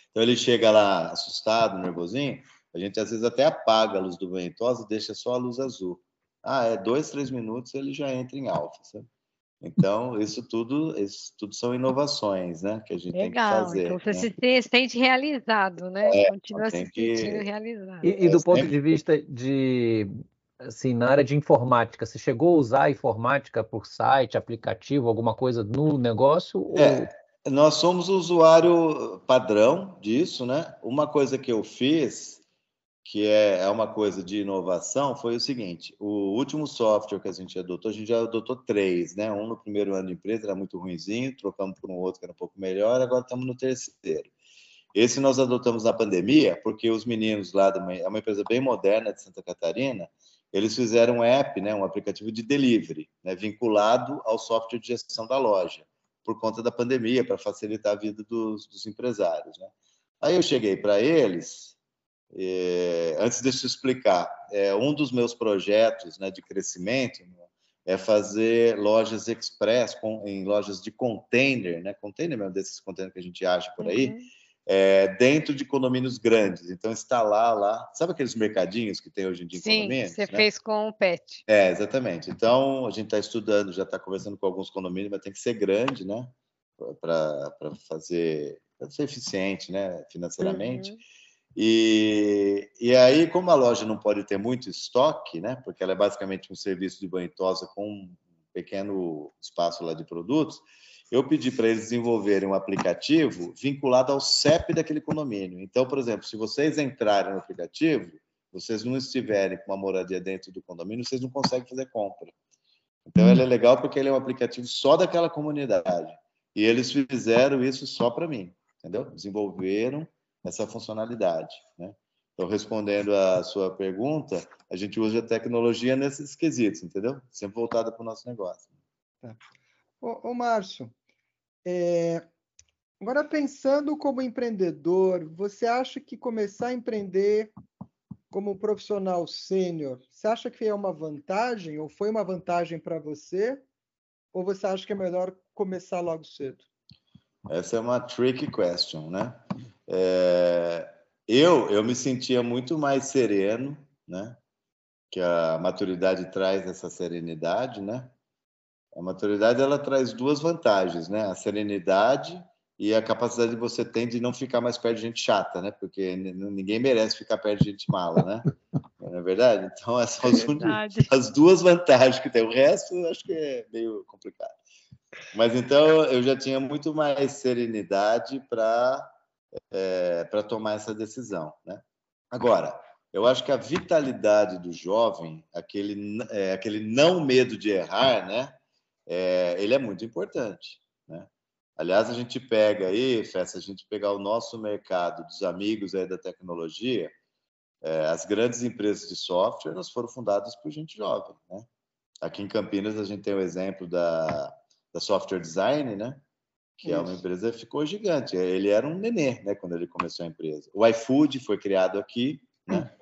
Então ele chega lá assustado, nervosinho, a gente às vezes até apaga a luz do ventosa deixa só a luz azul. Ah, é dois, três minutos ele já entra em alfa, sabe? Então, isso tudo, isso tudo são inovações, né? Que a gente Legal, tem que fazer. Então você né? se sente realizado, né? É, Continua se sentindo realizado. E, e do ponto de vista de assim, na área de informática, você chegou a usar a informática por site, aplicativo, alguma coisa no negócio? É, ou... nós somos usuário padrão disso, né? Uma coisa que eu fiz, que é, é uma coisa de inovação, foi o seguinte: o último software que a gente adotou, a gente já adotou três, né? Um no primeiro ano de empresa era muito ruinzinho, trocamos por um outro que era um pouco melhor, agora estamos no terceiro. Esse nós adotamos na pandemia, porque os meninos lá, é uma empresa bem moderna de Santa Catarina, eles fizeram um app, né, um aplicativo de delivery, né, vinculado ao software de gestão da loja, por conta da pandemia, para facilitar a vida dos, dos empresários. Né? Aí eu cheguei para eles, é, antes de eu explicar, é, um dos meus projetos né, de crescimento é fazer lojas express com, em lojas de container, né, container mesmo desses containers que a gente acha por aí, uhum é, dentro de condomínios grandes. Então, instalar lá, sabe aqueles mercadinhos que tem hoje em dia em Sim, condomínios? Sim, você né? fez com o PET. É, exatamente. Então, a gente está estudando, já está conversando com alguns condomínios, mas tem que ser grande, né? Para fazer, para ser eficiente, né? Financeiramente. Uhum. E, e aí, como a loja não pode ter muito estoque, né? Porque ela é basicamente um serviço de banho tosa com um pequeno espaço lá de produtos, eu pedi para eles desenvolverem um aplicativo vinculado ao CEP daquele condomínio. Então, por exemplo, se vocês entrarem no aplicativo, vocês não estiverem com uma moradia dentro do condomínio, vocês não conseguem fazer compra. Então, ele é legal porque ele é um aplicativo só daquela comunidade. E eles fizeram isso só para mim, entendeu? Desenvolveram essa funcionalidade, né? Então, respondendo à sua pergunta, a gente usa a tecnologia nesses quesitos, entendeu? Sempre voltada para o nosso negócio. Tá. Ô, ô Márcio, é, agora pensando como empreendedor, você acha que começar a empreender como profissional sênior, você acha que é uma vantagem ou foi uma vantagem para você? Ou você acha que é melhor começar logo cedo? Essa é uma tricky question, né? É, eu, eu me sentia muito mais sereno, né? Que a maturidade traz essa serenidade, né? A maturidade ela traz duas vantagens, né? A serenidade e a capacidade que você tem de não ficar mais perto de gente chata, né? Porque ninguém merece ficar perto de gente mala, né? Não é verdade? Então, essas são as duas vantagens que tem. O resto, eu acho que é meio complicado. Mas então, eu já tinha muito mais serenidade para é, para tomar essa decisão, né? Agora, eu acho que a vitalidade do jovem, aquele, é, aquele não medo de errar, né? é, ele é muito importante. Né? Aliás, a gente pega aí, Festa, a gente pegar o nosso mercado dos amigos aí da tecnologia, é, as grandes empresas de software elas foram fundadas por gente jovem. Né? Aqui em Campinas a gente tem o exemplo da, da Software Design, né? Que Isso. é uma empresa que ficou gigante. Ele era um nenê né, quando ele começou a empresa. O iFood foi criado aqui, né?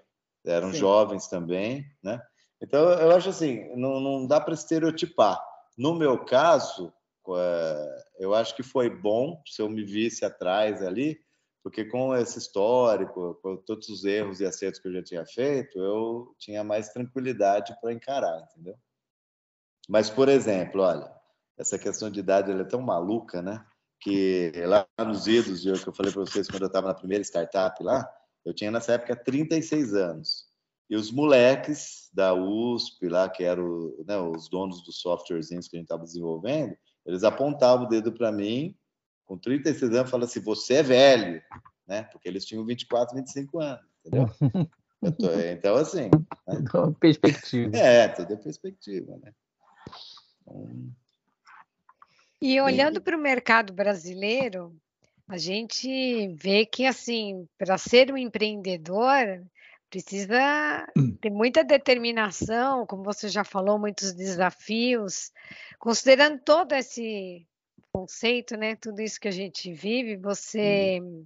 eram Sim. jovens também. Né? Então, eu acho assim, não, não dá para estereotipar. No meu caso, é, eu acho que foi bom se eu me visse atrás ali, porque com esse histórico, com todos os erros e acertos que eu já tinha feito, eu tinha mais tranquilidade para encarar, entendeu? Mas, por exemplo, olha, essa questão de idade é tão maluca, né? Que lá nos idos, que eu falei para vocês quando eu estava na primeira startup lá, eu tinha nessa época 36 anos. E os moleques da USP lá, que eram né, os donos dos softwares que a gente estava desenvolvendo, eles apontavam o dedo para mim com 36 anos, falando assim: você é velho, né? Porque eles tinham 24, 25 anos, entendeu? Tô, então, assim. Né? Perspectiva. É, tudo é perspectiva, né? Então, e olhando para o mercado brasileiro, a gente vê que, assim, para ser um empreendedor, precisa hum. ter muita determinação, como você já falou, muitos desafios. Considerando todo esse conceito, né, tudo isso que a gente vive, você hum.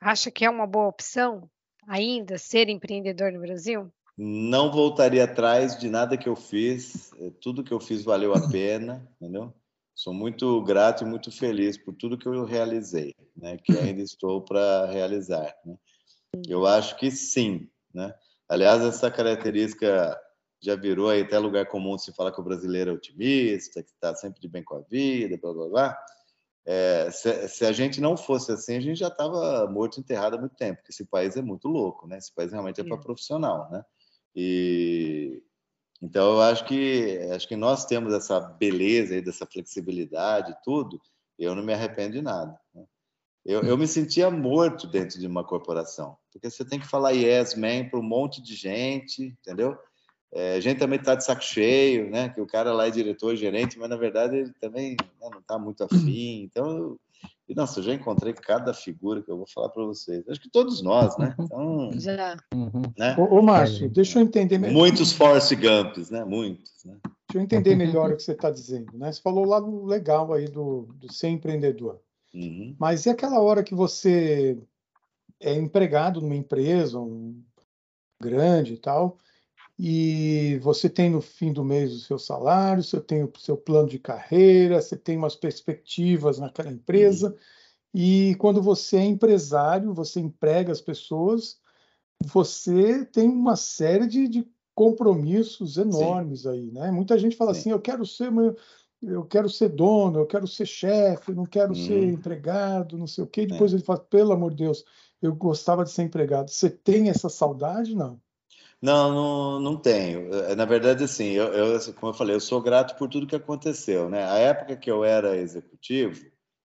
acha que é uma boa opção ainda ser empreendedor no Brasil? Não voltaria atrás de nada que eu fiz, eh, tudo que eu fiz valeu a pena, entendeu? Sou muito grato e muito feliz por tudo que eu realizei, né? Que ainda estou para realizar. Né? Eu acho que sim, né? Aliás, essa característica já virou aí até lugar comum se falar que o brasileiro é otimista, que está sempre de bem com a vida, blá blá blá. É, se, se, a gente não fosse assim, a gente já estava morto enterrado há muito tempo, porque esse país é muito louco, né? Esse país realmente é para profissional, né? E então eu acho que acho que nós temos essa beleza aí dessa flexibilidade e tudo. Eu não me arrependo de nada. Né? Eu, eu me sentia morto dentro de uma corporação, porque você tem que falar yes man para um monte de gente, entendeu? É, a gente também está de saco cheio, né? Que o cara lá é diretor, gerente, mas na verdade ele também né, não está muito afim. Então, e, nossa, eu já encontrei cada figura que eu vou falar para vocês. Acho que todos nós, né? Então, já. Né? Ô, ô Márcio, deixa eu entender melhor. Muitos Force Gumps, né? Muitos. Né? Deixa eu entender melhor o que você está dizendo. Né? Você falou lá no legal aí do, do ser empreendedor. Uhum. Mas e aquela hora que você é empregado numa empresa um, grande e tal, e você tem no fim do mês o seu salário, você tem o seu plano de carreira, você tem umas perspectivas naquela empresa, uhum. e quando você é empresário, você emprega as pessoas, você tem uma série de, de compromissos enormes Sim. aí, né? Muita gente fala Sim. assim, eu quero ser eu quero ser dono, eu quero ser chefe, não quero hum. ser empregado, não sei o quê. É. Depois é. ele fala, pelo amor de Deus, eu gostava de ser empregado. Você tem essa saudade, não? Não, não, não tenho. É, na verdade, assim, eu, eu, como eu falei, eu sou grato por tudo que aconteceu, né? A época que eu era executivo,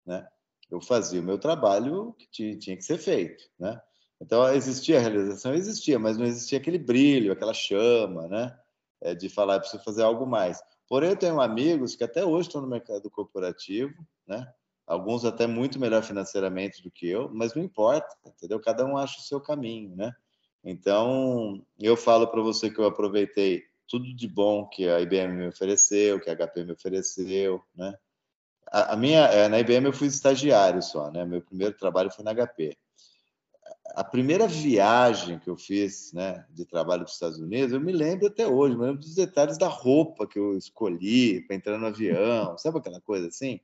né? Eu fazia o meu trabalho que tinha que ser feito, né? Então, existia a realização? Existia, mas não existia aquele brilho, aquela chama, né? É, de falar, preciso fazer algo mais. Porém, eu tenho amigos que até hoje estão no mercado corporativo, né? Alguns até muito melhor financeiramente do que eu, mas não importa, entendeu? Cada um acha o seu caminho, né? Então, eu falo para você que eu aproveitei tudo de bom que a IBM me ofereceu, que a HP me ofereceu, né? A, a minha, é, na IBM eu fui estagiário só, né? Meu primeiro trabalho foi na HP a primeira viagem que eu fiz, né, de trabalho para os Estados Unidos, eu me lembro até hoje, me lembro dos detalhes da roupa que eu escolhi para entrar no avião, sabe aquela coisa assim?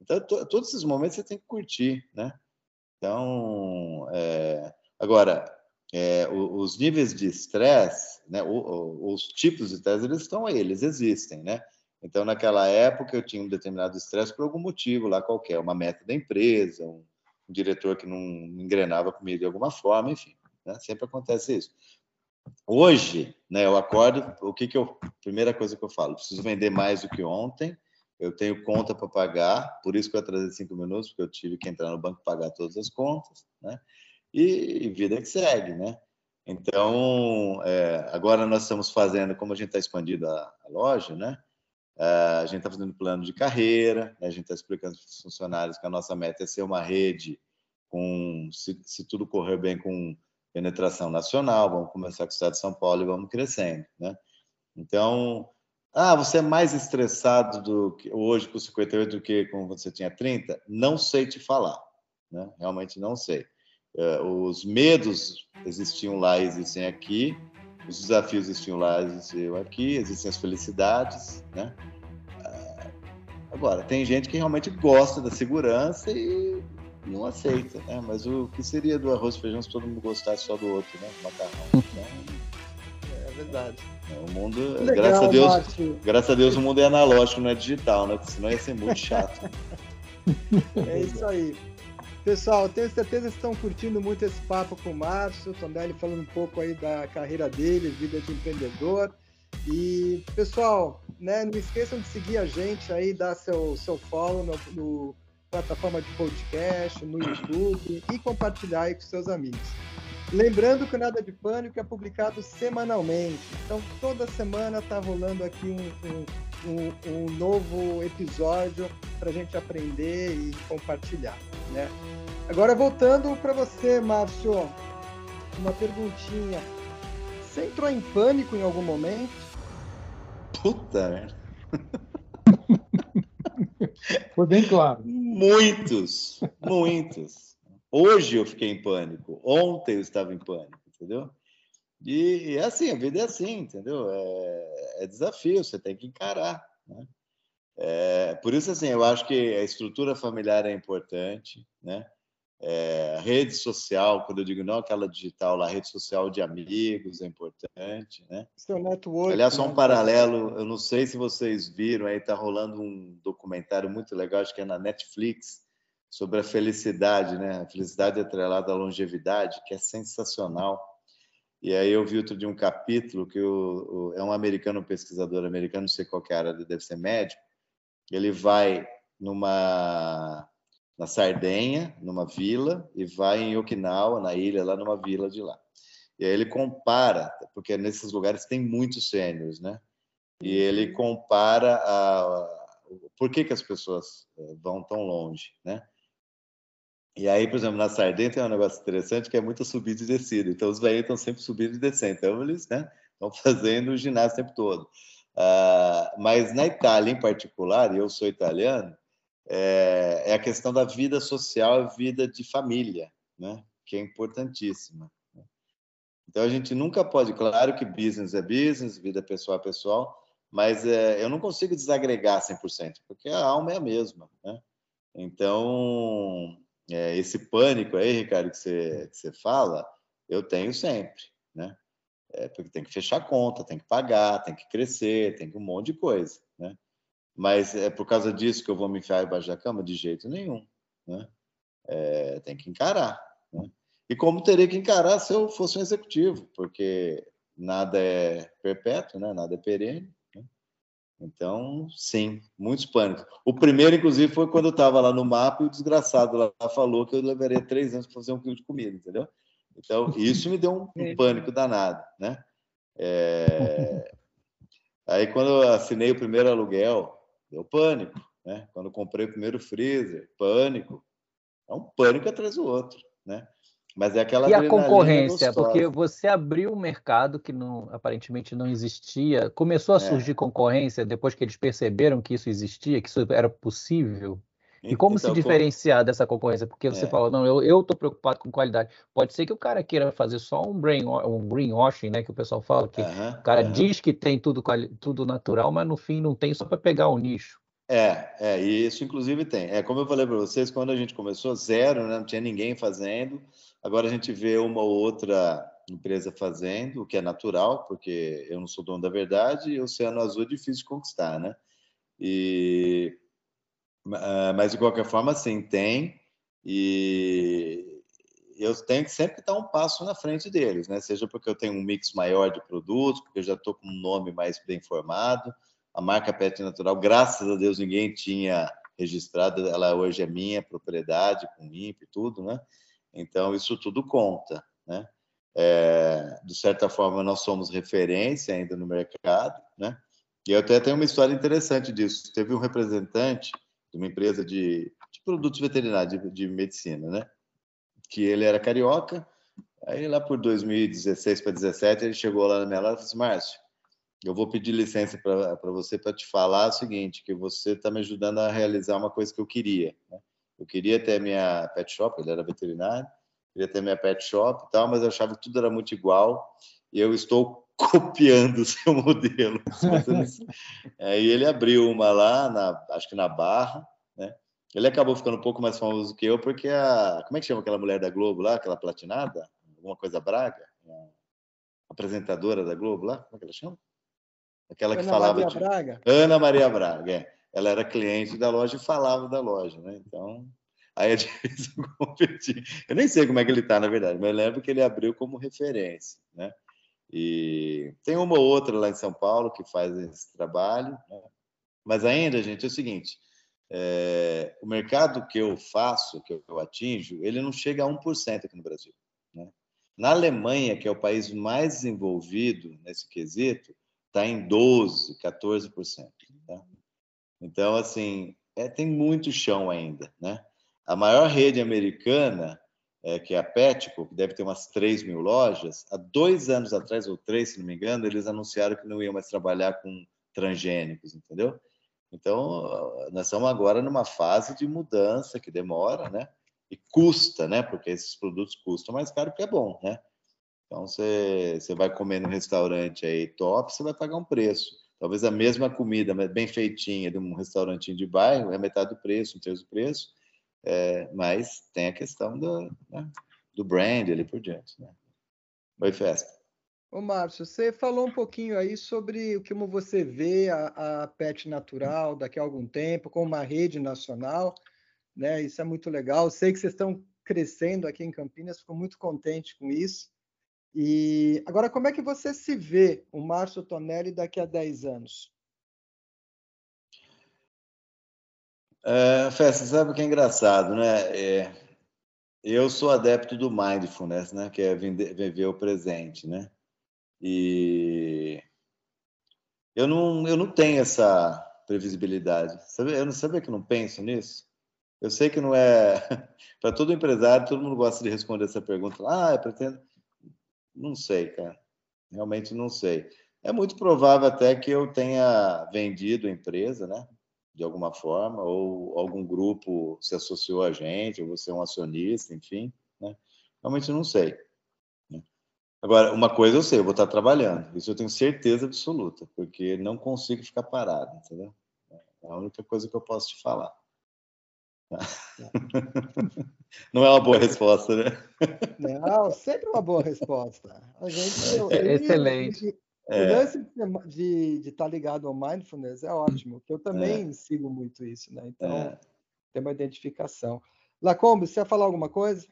Então, todos esses momentos você tem que curtir, né? Então, é, agora, é, os níveis de estresse, né, os tipos de estresse, eles estão aí, eles existem, né? Então, naquela época, eu tinha um determinado estresse por algum motivo lá qualquer, uma meta da empresa, um, diretor que não engrenava comigo de alguma forma, enfim, né? sempre acontece isso. Hoje, né, eu acordo, o que que eu, primeira coisa que eu falo, preciso vender mais do que ontem, eu tenho conta para pagar, por isso que eu atrasei cinco minutos, porque eu tive que entrar no banco pagar todas as contas, né? E, vida que segue, né? Então, é, agora nós estamos fazendo, como a gente está expandindo a, a loja, né? Uh, a gente está fazendo plano de carreira, né? a gente está explicando para os funcionários que a nossa meta é ser uma rede com, se, se, tudo correr bem, com penetração nacional. Vamos começar com o estado de São Paulo e vamos crescendo, né? Então, ah, você é mais estressado do que, hoje com 58 do que quando você tinha 30? Não sei te falar, né? Realmente não sei. Uh, os medos existiam lá, existem aqui os desafios existiam lá, existiam aqui, existem as felicidades, né? Ah, agora, tem gente que realmente gosta da segurança e não aceita, né? Mas o que seria do arroz e feijão se todo mundo gostasse só do outro, né? Macarrão. Então, é verdade. É, o mundo, Legal, graças a Deus, Márcio. graças a Deus o mundo é analógico, não é digital, né? Porque senão ia ser muito chato. é isso aí. Pessoal, tenho certeza que estão curtindo muito esse papo com o Márcio, ele falando um pouco aí da carreira dele, vida de empreendedor. E, pessoal, né, não esqueçam de seguir a gente aí, dar seu, seu follow no, no plataforma de podcast, no YouTube e compartilhar aí com seus amigos. Lembrando que o Nada de Pânico é publicado semanalmente, então toda semana está rolando aqui um, um, um, um novo episódio para a gente aprender e compartilhar. Né? Agora voltando para você, Márcio, uma perguntinha. Você entrou em pânico em algum momento? Puta merda. Foi bem claro. Muitos, muitos. Hoje eu fiquei em pânico. Ontem eu estava em pânico, entendeu? E, é assim, a vida é assim, entendeu? É, é desafio, você tem que encarar. Né? É, por isso, assim, eu acho que a estrutura familiar é importante, né? É, rede social, quando eu digo não aquela digital, a rede social de amigos é importante, né? Seu network. Aliás, só um né? paralelo, eu não sei se vocês viram, aí está rolando um documentário muito legal, acho que é na Netflix, sobre a felicidade, né? A felicidade atrelada à longevidade, que é sensacional. E aí eu vi outro de um capítulo que o, o, é um americano, um pesquisador americano, não sei qual que é a área, deve ser médico, ele vai numa na Sardenha, numa vila, e vai em Okinawa, na ilha, lá numa vila de lá. E aí ele compara, porque nesses lugares tem muitos sêniores, né? E ele compara a, por que, que as pessoas eh, vão tão longe, né? E aí, por exemplo, na Sardenha tem um negócio interessante que é muita subida e descida. Então, os velhos estão sempre subindo e descendo. Então, eles né, estão fazendo o ginásio o tempo todo. Uh, mas na Itália, em particular, e eu sou italiano, é, é, a questão da vida social e vida de família, né? que é importantíssima. Então, a gente nunca pode, claro que business é business, vida pessoal é pessoal, mas é, eu não consigo desagregar 100%, porque a alma é a mesma. Né? Então, é, esse pânico aí, Ricardo, que você, que você fala, eu tenho sempre, né? É, porque tem que fechar conta, tem que pagar, tem que crescer, tem um monte de coisa, né? Mas é por causa disso que eu vou me enfiar embaixo da cama? De jeito nenhum. Né? É, tem que encarar. Né? E como teria que encarar se eu fosse um executivo, porque nada é perpétuo, né? nada é perene. Então, sim, muitos pânicos. O primeiro, inclusive, foi quando eu estava lá no mapa e o desgraçado lá falou que eu levaria três anos para fazer um quilo de comida, entendeu? Então, isso me deu um, um pânico danado, né? É... Aí, quando eu assinei o primeiro aluguel, Deu pânico, né? Quando comprei o primeiro freezer, pânico. É um pânico atrás do outro, né? Mas é aquela E a concorrência, gostosa. porque você abriu um mercado que não, aparentemente não existia. Começou a é. surgir concorrência depois que eles perceberam que isso existia, que isso era possível. E como então, se diferenciar como... dessa concorrência? Porque você é. fala, não, eu estou preocupado com qualidade. Pode ser que o cara queira fazer só um, brain, um greenwashing, né? Que o pessoal fala, que uh -huh, o cara uh -huh. diz que tem tudo, tudo natural, mas no fim não tem só para pegar o nicho. É, é, e isso inclusive tem. É como eu falei para vocês, quando a gente começou, zero, né? não tinha ninguém fazendo. Agora a gente vê uma ou outra empresa fazendo, o que é natural, porque eu não sou dono da verdade e o Oceano Azul é difícil de conquistar, né? E ah, mas de qualquer forma, sim, tem. E eu tenho que sempre estar um passo na frente deles, né? Seja porque eu tenho um mix maior de produtos, porque eu já estou com um nome mais bem formado. A marca Pet Natural, graças a Deus, ninguém tinha registrado. Ela hoje é minha propriedade, com INPE e tudo, né? Então, isso tudo conta, né? É, de certa forma, nós somos referência ainda no mercado, né? E eu até tenho uma história interessante disso. Teve um representante de uma empresa de, de produtos veterinários, de, de, medicina, né? Que ele era carioca. Aí lá por 2016 para 2017 ele chegou lá na minha loja e falou assim, Márcio, eu vou pedir licença para você para te falar o seguinte, que você está me ajudando a realizar uma coisa que eu queria. Né? Eu queria ter a minha pet shop, ele era veterinário, queria ter minha pet shop e tal, mas eu achava que tudo era muito igual e eu estou copiando o seu modelo. Aí ele abriu uma lá, na, acho que na Barra, né? Ele acabou ficando um pouco mais famoso que eu, porque a. Como é que chama aquela mulher da Globo lá, aquela platinada? Alguma coisa Braga? A apresentadora da Globo lá? Como é que ela chama? Aquela que Ana falava. Maria de... Braga. Ana Maria Braga, é. Ela era cliente da loja e falava da loja, né? Então. Aí a gente competir. Eu nem sei como é que ele está, na verdade, mas eu lembro que ele abriu como referência, né? E tem uma ou outra lá em São Paulo que faz esse trabalho, né? mas ainda, gente, é o seguinte: é, o mercado que eu faço, que eu atinjo, ele não chega a 1% aqui no Brasil. Né? Na Alemanha, que é o país mais desenvolvido nesse quesito, está em 12%, 14%. Então, assim, é, tem muito chão ainda. Né? A maior rede americana, é, que é a Petco, que deve ter umas 3 mil lojas, há dois anos atrás, ou três, se não me engano, eles anunciaram que não iam mais trabalhar com transgênicos, entendeu? Então, nós estamos agora numa fase de mudança que demora, né? E custa, né? Porque esses produtos custam mais caro porque é bom, né? Então, você, vai comer no restaurante aí top, você vai pagar um preço. Talvez a mesma comida, bem feitinha, de um restaurantinho de bairro, é metade do preço, um terço do preço, é, mas tem a questão do, né? do brand ali por diante, né? Oi, Festa. Ô, Márcio, você falou um pouquinho aí sobre como você vê a, a PET Natural daqui a algum tempo, como uma rede nacional, né? Isso é muito legal. Sei que vocês estão crescendo aqui em Campinas, fico muito contente com isso. E agora, como é que você se vê, o Márcio Tonelli, daqui a 10 anos? É, Festa, sabe o que é engraçado, né? É, eu sou adepto do mindfulness, né? Que é viver o presente, né? E eu não, eu não tenho essa previsibilidade. Eu não sabia que eu não penso nisso. Eu sei que não é para todo empresário, todo mundo gosta de responder essa pergunta. Ah, eu pretendo. Não sei, cara. Realmente não sei. É muito provável até que eu tenha vendido a empresa, né? De alguma forma, ou algum grupo se associou a gente, ou você é um acionista, enfim. Né? Realmente não sei. Agora, uma coisa eu sei, eu vou estar trabalhando. Isso eu tenho certeza absoluta, porque não consigo ficar parado, entendeu? É a única coisa que eu posso te falar. Não é uma boa resposta, né? Não, sempre uma boa resposta. A gente, eu, é excelente. O é. lance de, de estar ligado ao mindfulness é ótimo, porque eu também é. sigo muito isso, né? Então, é. tem uma identificação. Lacombe, você ia falar alguma coisa?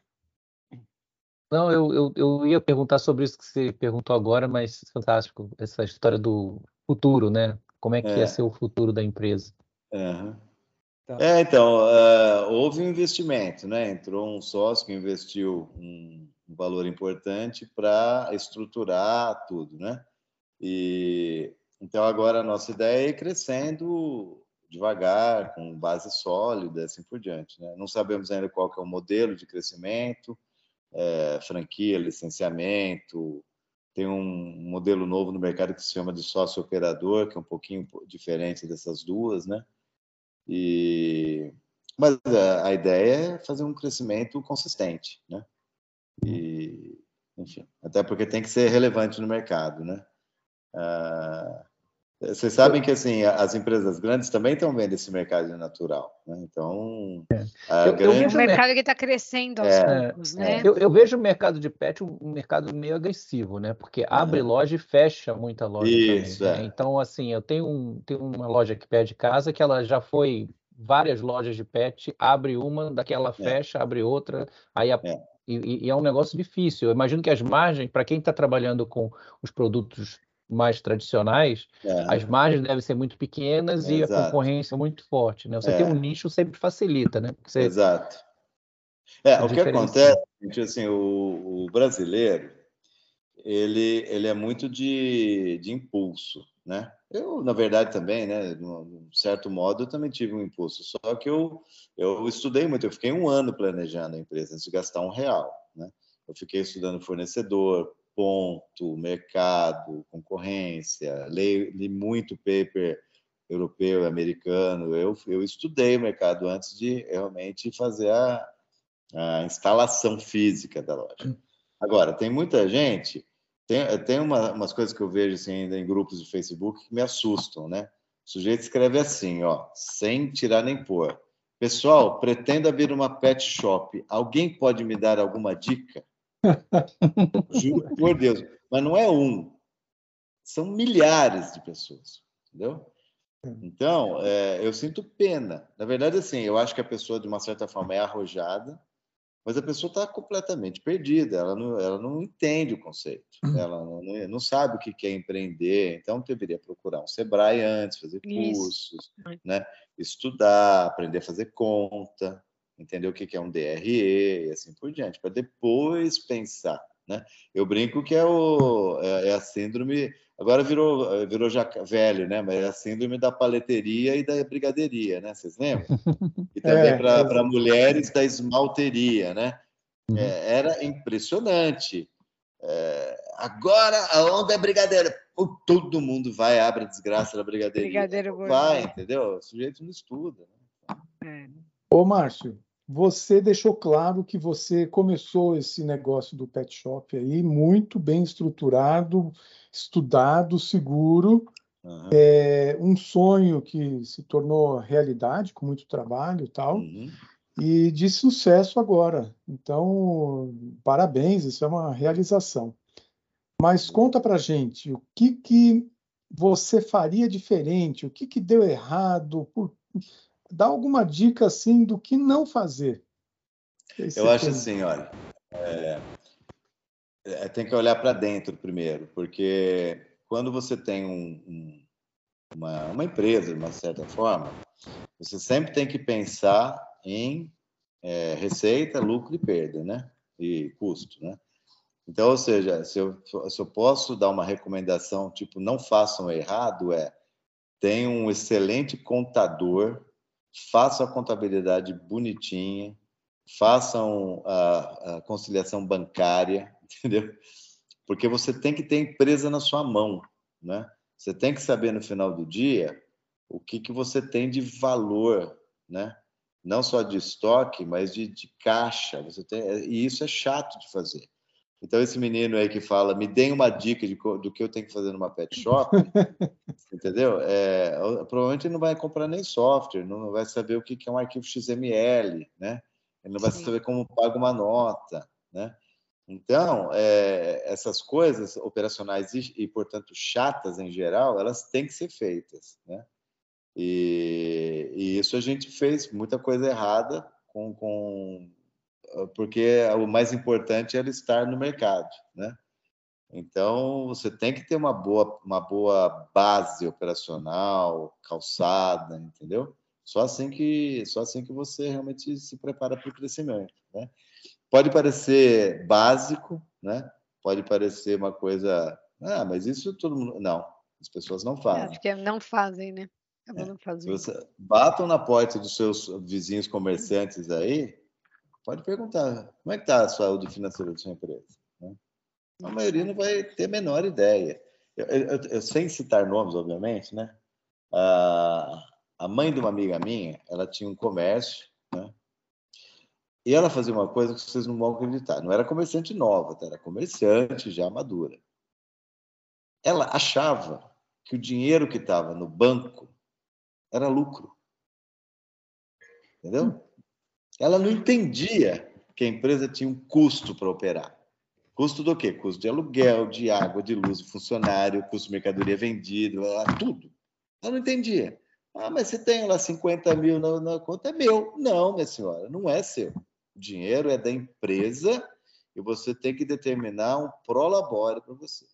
Não, eu, eu, eu ia perguntar sobre isso que você perguntou agora, mas fantástico, essa história do futuro, né? Como é que é. ia ser o futuro da empresa? Uhum. Tá. É, então, uh, houve um investimento, né? Entrou um sócio que investiu um, valor importante para estruturar tudo, né? E então agora a nossa ideia é ir crescendo devagar, com base sólida, assim por diante. Né? Não sabemos ainda qual que é o modelo de crescimento, é, franquia, licenciamento. Tem um modelo novo no mercado que se chama de sócio operador, que é um pouquinho diferente dessas duas, né? E mas a, a ideia é fazer um crescimento consistente, né? E enfim, até porque tem que ser relevante no mercado, né? Ah, vocês sabem que assim as empresas grandes também estão vendo esse mercado natural, né? Então, é. eu, grande... eu vejo o mercado que está crescendo aos é, poucos, né? Eu, eu, vejo o mercado de pet um, mercado meio agressivo, né? Porque abre uhum. loja e fecha muita loja. Isso, também, né? é. Então, assim, eu tenho, um, tenho uma loja aqui perto de casa que ela já foi várias lojas de pet, abre uma, daqui ela é. fecha, abre outra, aí a, é. e, e, é um negócio difícil. Eu imagino que as margens, para quem está trabalhando com os produtos mais tradicionais, é. as margens devem ser muito pequenas é, e exato. a concorrência muito forte, né? Você é. ter um nicho sempre facilita, né? Você... Exato. É, o que acontece, gente, assim, o, o, brasileiro, ele, ele é muito de, de impulso, né? Eu, na verdade, também, né? De um certo modo, eu também tive um impulso. Só que eu, eu estudei muito. Eu fiquei um ano planejando a empresa antes de gastar um real, né? Eu fiquei estudando fornecedor, ponto, mercado, concorrência, li, li muito paper europeu, americano. Eu, eu estudei o mercado antes de realmente fazer a, a instalação física da loja. Agora, tem muita gente, tem, tem uma, umas coisas que eu vejo assim, ainda em grupos de Facebook que me assustam, né? O sujeito escreve assim, ó, sem tirar nem pôr. Pessoal, pretendo abrir uma pet shop. Alguém pode me dar alguma dica? Juro por Deus. Mas não é um. São milhares de pessoas. Entendeu? Então, é, eu sinto pena. Na verdade, assim, eu acho que a pessoa, de uma certa forma, é arrojada, mas a pessoa está completamente perdida. Ela não, ela não entende o conceito. Uhum. Ela não, não sabe o que é empreender. Então, deveria procurar um Sebrae antes, fazer cursos, Isso. né? estudar, aprender a fazer conta, entender o que é um DRE e assim por diante, para depois pensar. Né? Eu brinco que é, o, é, é a síndrome Agora virou, virou já velho, né? Mas é a síndrome da paleteria e da brigadeiria, né? Vocês lembram? E também é, para mulheres da esmalteria, né? Uhum. É, era impressionante. É, agora a onda é brigadeira. Todo mundo vai, abre a desgraça da brigadeira. Brigadeiro vai, entendeu? O sujeito não estuda. Né? É. Ô, Márcio, você deixou claro que você começou esse negócio do pet shop aí muito bem estruturado, estudado, seguro, uhum. é, um sonho que se tornou realidade com muito trabalho e tal, uhum. e de sucesso agora. Então, parabéns, isso é uma realização. Mas conta para gente o que que você faria diferente, o que que deu errado, por dá alguma dica assim do que não fazer. Eu acho tem. assim, olha, é, é, tem que olhar para dentro primeiro, porque quando você tem um, um, uma, uma, empresa, de uma certa forma, você sempre tem que pensar em é, receita, lucro e perda, né? E custo, né? Então, ou seja, se eu, se eu posso dar uma recomendação, tipo, não façam errado, é tenha um excelente contador façam a contabilidade bonitinha, façam a, a, conciliação bancária, entendeu? Porque você tem que ter empresa na sua mão, né? Você tem que saber no final do dia o que, que você tem de valor, né? Não só de estoque, mas de, de caixa. Você tem, e isso é chato de fazer. Então, esse menino aí que fala, me dê uma dica de, do que eu tenho que fazer numa pet shop, entendeu? É, provavelmente ele não vai comprar nem software, não vai saber o que é um arquivo XML, né? Ele não vai Sim. saber como paga uma nota, né? Então, é, essas coisas operacionais e, e, portanto, chatas em geral, elas têm que ser feitas, né? E, e isso a gente fez muita coisa errada com, com porque o mais importante era estar no mercado, né? Então você tem que ter uma boa, uma boa base operacional, calçada, entendeu? Só assim que, só assim que você realmente se prepara para o crescimento, né? Pode parecer básico, né? Pode parecer uma coisa, ah, mas isso todo mundo não, as pessoas não fazem. Acho que não fazem, né? É. Não Você, batam na porta dos seus vizinhos comerciantes aí, Pode perguntar, como é que está a saúde financeira da sua empresa? Né? A maioria não vai ter a menor ideia. Eu, eu, eu, sem citar nomes, obviamente, né? A, a mãe de uma amiga minha, ela tinha um comércio, né? E ela fazia uma coisa que vocês não vão acreditar. Não era comerciante nova, tá? era comerciante já madura. Ela achava que o dinheiro que estava no banco era lucro. Entendeu? Ela não entendia que a empresa tinha um custo para operar. Custo do quê? Custo de aluguel, de água, de luz, funcionário, custo de mercadoria vendida, tudo. Ela não entendia. Ah, mas você tem lá 50 mil na, na conta, é meu. Não, minha senhora, não é seu. O dinheiro é da empresa e você tem que determinar um prolabore para você.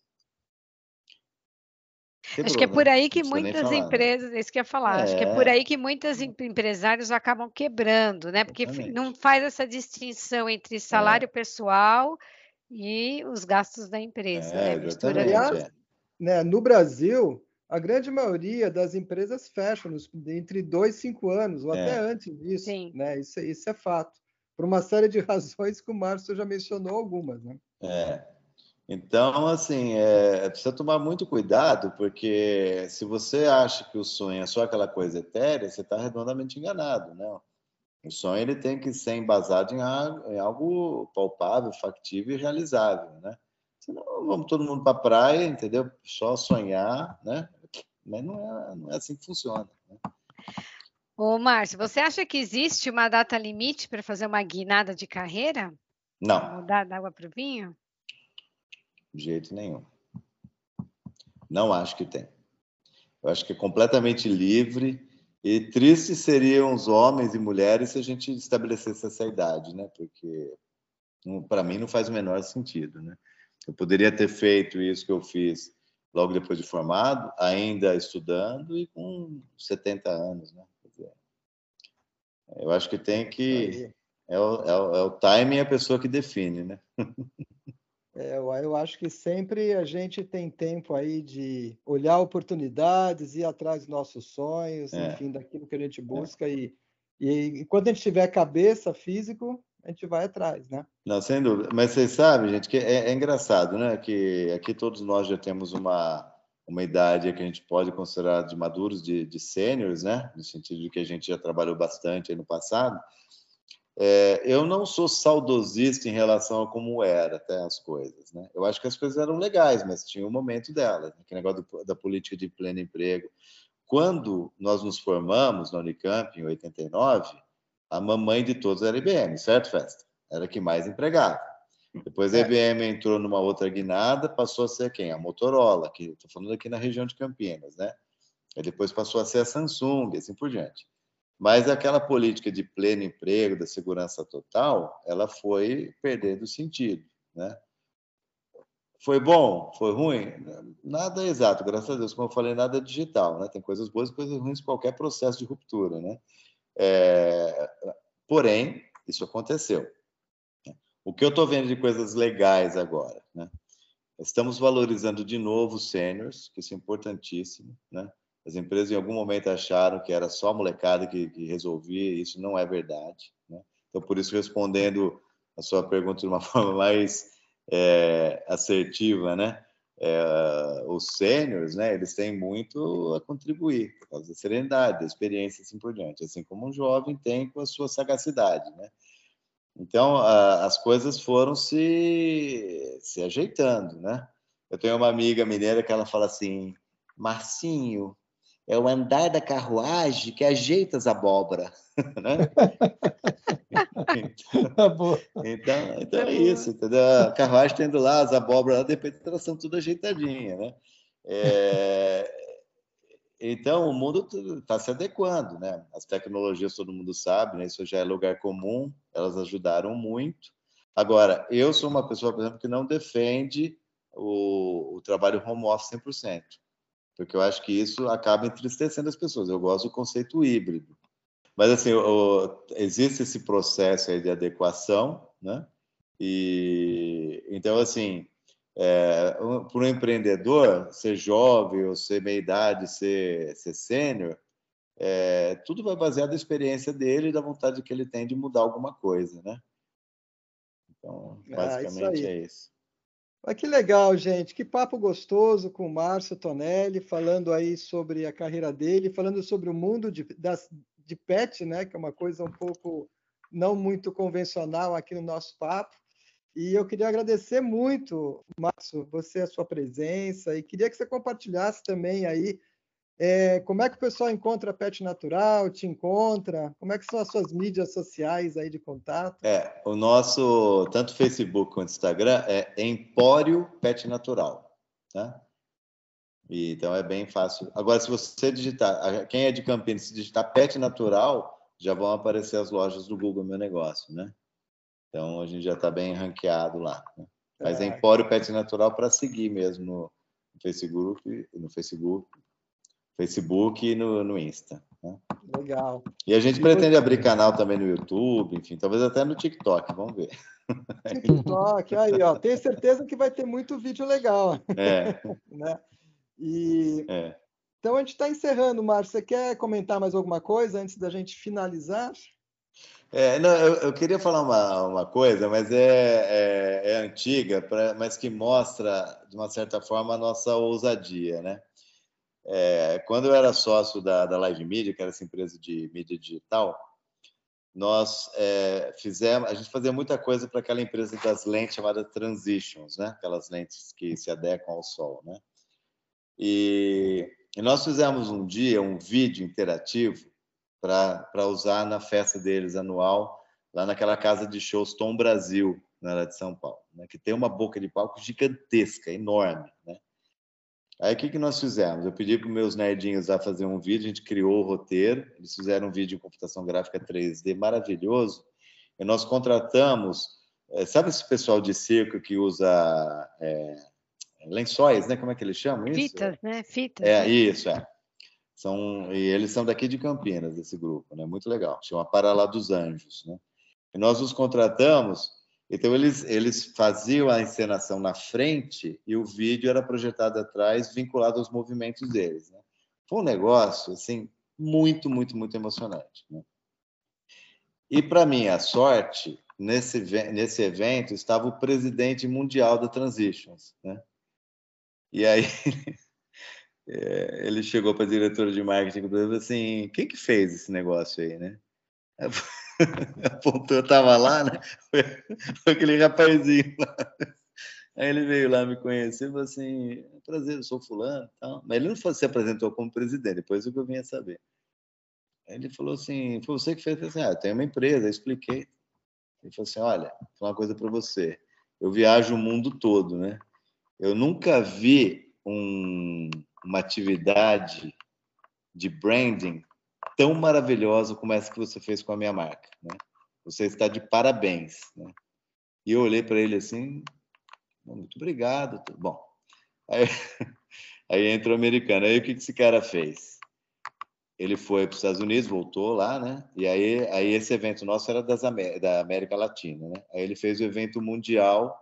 Quebrou, acho que é por aí que muitas né? empresas, né? isso que eu ia falar, é. acho que é por é. aí que muitos empresários acabam quebrando, né? Porque Exatamente. não faz essa distinção entre salário é. pessoal e os gastos da empresa. É, né? Mistura Aliás, né, no Brasil, a grande maioria das empresas fecham nos, entre dois e cinco anos, ou até é. antes disso. Sim. Né? Isso, isso é fato. Por uma série de razões que o Márcio já mencionou algumas. Né? É. Então, assim, é, precisa tomar muito cuidado, porque se você acha que o sonho é só aquela coisa etérea, você está redondamente enganado, né? O sonho ele tem que ser embasado em algo, em algo palpável, factível e realizável, né? Senão vamos todo mundo para a praia, entendeu? Só sonhar, né? Mas não é, não é assim que funciona. Né? Ô, Márcio, você acha que existe uma data limite para fazer uma guinada de carreira? Não. Mudar da água para o vinho? De jeito nenhum. Não acho que tem. Eu acho que é completamente livre e triste seriam os homens e mulheres se a gente estabelecesse essa idade, né? Porque para mim não faz o menor sentido, né? Eu poderia ter feito isso que eu fiz logo depois de formado, ainda estudando e com 70 anos, né? Eu acho que tem que. É o, é, o, é o timing a pessoa que define, né? É, eu acho que sempre a gente tem tempo aí de olhar oportunidades, ir atrás dos nossos sonhos, é. enfim, daquilo que a gente é. busca. É. E, e enquanto a gente tiver cabeça, físico, a gente vai atrás, né? Não, sem dúvida. Mas vocês sabem, gente, que é, é engraçado, né? Que aqui todos nós já temos uma, uma idade que a gente pode considerar de maduros, de, de sêniores, né? No sentido de que a gente já trabalhou bastante no passado. É, eu não sou saudosista em relação a como era até as coisas, né? Eu acho que as coisas eram legais, mas tinha o um momento delas, né? que negócio do, da política de pleno emprego. Quando nós nos formamos na Unicamp, em 89, a mamãe de todos era a IBM, certo, Festa? Era a que mais empregava. Depois a é. IBM entrou numa outra guinada, passou a ser quem? A Motorola, que estou falando aqui na região de Campinas, né? E depois passou a ser a Samsung, assim por diante. Mas aquela política de pleno emprego, da segurança total, ela foi perdendo sentido, né? Foi bom? Foi ruim? Nada exato, graças a Deus. Como eu falei, nada digital, né? Tem coisas boas e coisas ruins em qualquer processo de ruptura, né? É... Porém, isso aconteceu. O que eu estou vendo de coisas legais agora, né? Estamos valorizando de novo os sêniors, que isso é importantíssimo, né? As empresas em algum momento acharam que era só a molecada que, que resolvia, e isso não é verdade, né? Então, por isso, respondendo a sua pergunta de uma forma mais é, assertiva, né? É, os sêniors, né? Eles têm muito a contribuir por causa da serenidade, da experiência, assim por diante, assim como um jovem tem com a sua sagacidade, né? Então, a, as coisas foram se, se ajeitando, né? Eu tenho uma amiga mineira que ela fala assim, Marcinho, é o andar da carruagem que ajeita as abóbora, né? então, então, então, é isso, entendeu? A carruagem tendo lá as abóboras, de repente elas são tudo ajeitadinhas, né? É, então, o mundo está se adequando, né? As tecnologias, todo mundo sabe, né? Isso já é lugar comum, elas ajudaram muito. Agora, eu sou uma pessoa, por exemplo, que não defende o, o trabalho home office 100%, porque eu acho que isso acaba entristecendo as pessoas. Eu gosto do conceito híbrido. Mas, assim, o, existe esse processo de adequação, né? E, então, assim, é, um, para um empreendedor, ser jovem ou ser meia-idade, ser, ser sênior, é, tudo vai baseado na experiência dele e da vontade que ele tem de mudar alguma coisa, né? Então, basicamente ah, é isso. Mas que legal, gente. Que papo gostoso com o Márcio Tonelli, falando aí sobre a carreira dele, falando sobre o mundo de, das, de pet, né? Que é uma coisa um pouco não muito convencional aqui no nosso papo. E eu queria agradecer muito, Márcio, você, a sua presença, e queria que você compartilhasse também aí é, como é que o pessoal encontra Pet Natural, te encontra, como é que são as suas mídias sociais aí de contato? É, o nosso, tanto Facebook quanto Instagram, é Empório Pet Natural, tá? E, então é bem fácil. Agora, se você digitar, quem é de Campinas, se digitar Pet Natural, já vão aparecer as lojas do Google Meu Negócio, né? Então a gente já está bem ranqueado lá. Né? Mas é Empório Pet Natural para seguir mesmo no Facebook, no Facebook, Facebook e no, no Insta. Né? Legal. E a gente e pretende abrir canal também no YouTube, enfim, talvez até no TikTok, vamos ver. TikTok, aí, ó, tenho certeza que vai ter muito vídeo legal. É. né? E é. então a gente está encerrando, Márcio. Você quer comentar mais alguma coisa antes da gente finalizar? É, não, eu, eu, queria falar uma, uma coisa, mas é, é, é antiga, pra, mas que mostra, de uma certa forma, a nossa ousadia, né? É, quando eu era sócio da, da Live Media, que era essa empresa de mídia digital, nós é, fizemos, a gente fazia muita coisa para aquela empresa das lentes chamada Transitions, né? Aquelas lentes que se adequam ao sol, né? E, e nós fizemos um dia um vídeo interativo para usar na festa deles anual, lá naquela casa de shows Tom Brasil, na área de São Paulo, né? que tem uma boca de palco gigantesca, enorme. Né? Aí o que, que nós fizemos? Eu pedi para os meus nerdinhos a fazer um vídeo, a gente criou o roteiro, eles fizeram um vídeo em computação gráfica 3D maravilhoso, e nós contratamos, é, sabe esse pessoal de circo que usa é, lençóis, né? Como é que eles chamam isso? Fitas, né? Fitas. É, né? isso, é. São, e eles são daqui de Campinas, esse grupo, né? Muito legal. Chama Para dos Anjos, né? E nós os contratamos, então eles, eles faziam a encenação na frente e o vídeo era projetado atrás, vinculado aos movimentos deles, né? Foi um negócio, assim, muito, muito, muito emocionante, né? E para minha sorte, nesse, nesse evento estava o presidente mundial da Transitions, né? E aí é, ele chegou para a diretora de marketing e falou assim: quem que fez esse negócio aí, né? Apontou, eu estava lá, né? Foi, foi, aquele rapazinho lá. Aí ele veio lá me conhecer e falou assim: prazer, eu sou fulano. Tal. Mas ele não se apresentou como presidente, depois o que eu vinha saber. Aí ele falou assim: foi você que fez? Eu assim, ah, tem uma empresa, eu expliquei. Ele falou assim: olha, uma coisa para você. Eu viajo o mundo todo, né? Eu nunca vi um, uma atividade de branding tão maravilhosa como essa que você fez com a minha marca. Né? Você está de parabéns. Né? E eu olhei para ele assim, muito obrigado. Bom, aí, aí entrou o americano. Aí o que esse cara fez? Ele foi para os Estados Unidos, voltou lá, né? E aí, aí esse evento nosso era das, da América Latina, né? Aí ele fez o evento mundial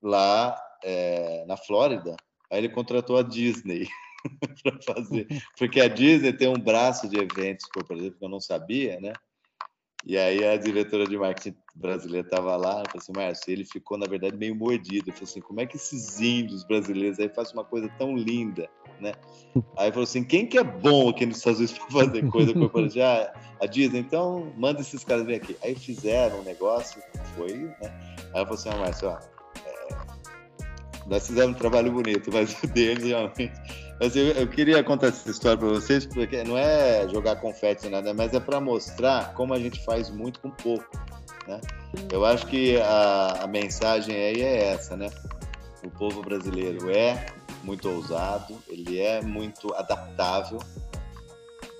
lá é, na Flórida, aí ele contratou a Disney para fazer, porque a Disney tem um braço de eventos corporativos que eu não sabia, né? E aí a diretora de marketing brasileira estava lá, falou assim, Márcio, ele ficou, na verdade, meio mordido. Eu falei assim, como é que esses índios brasileiros aí fazem uma coisa tão linda, né? Aí falou assim, quem que é bom aqui nos Estados Unidos para fazer coisa corporativa? Ah, a Disney, então manda esses caras vir aqui. Aí fizeram um negócio, foi, né? Aí ela falou assim, ah, Márcio, ó, nós fizemos um trabalho bonito, mas o deles realmente. Mas eu, queria contar essa história para vocês, porque não é jogar confete nada, mas é para mostrar como a gente faz muito com pouco. Né? Eu acho que a, a mensagem aí é essa, né? O povo brasileiro é muito ousado, ele é muito adaptável.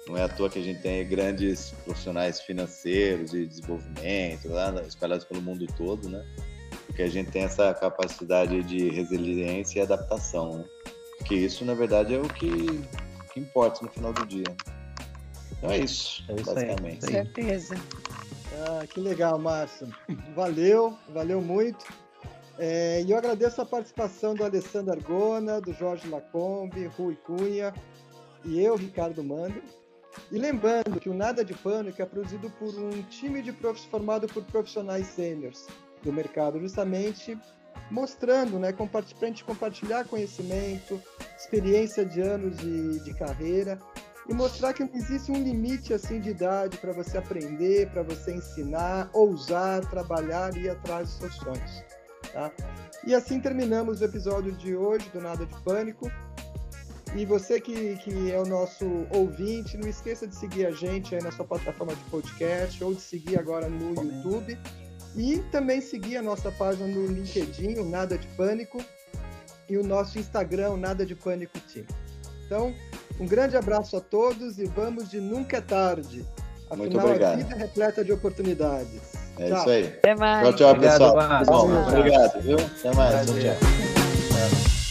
Não é à toa que a gente tem grandes profissionais financeiros de desenvolvimento lá espalhados pelo mundo todo, né? Porque a gente tem essa capacidade de resiliência e adaptação, né? Que isso, na verdade, é o que, que importa no final do dia. Então é isso, é isso basicamente. Aí, certeza. Ah, que legal, Márcio. Valeu, valeu muito. É, e eu agradeço a participação do Alessandro Argona, do Jorge Lacombe, Rui Cunha e eu, Ricardo Mando. E lembrando que o Nada de Pânico é produzido por um time de profs formado por profissionais sêniores do mercado, justamente mostrando, né, para a gente compartilhar conhecimento, experiência de anos de, de carreira e mostrar que não existe um limite assim de idade para você aprender, para você ensinar, ousar, trabalhar e ir atrás dos seus sonhos. Tá? E assim terminamos o episódio de hoje do Nada de Pânico. E você que, que é o nosso ouvinte, não esqueça de seguir a gente aí na sua plataforma de podcast ou de seguir agora no YouTube. E também seguir a nossa página no LinkedIn, o Nada de Pânico, e o nosso Instagram, Nada de Pânico Team. Então, um grande abraço a todos e vamos de nunca é tarde. Afinal, Muito obrigado. a vida é repleta de oportunidades. É tchau. isso aí. Até mais. Tchau, tchau, pessoal. Obrigado, Bom, obrigado, viu? Até mais. Tchau, tchau.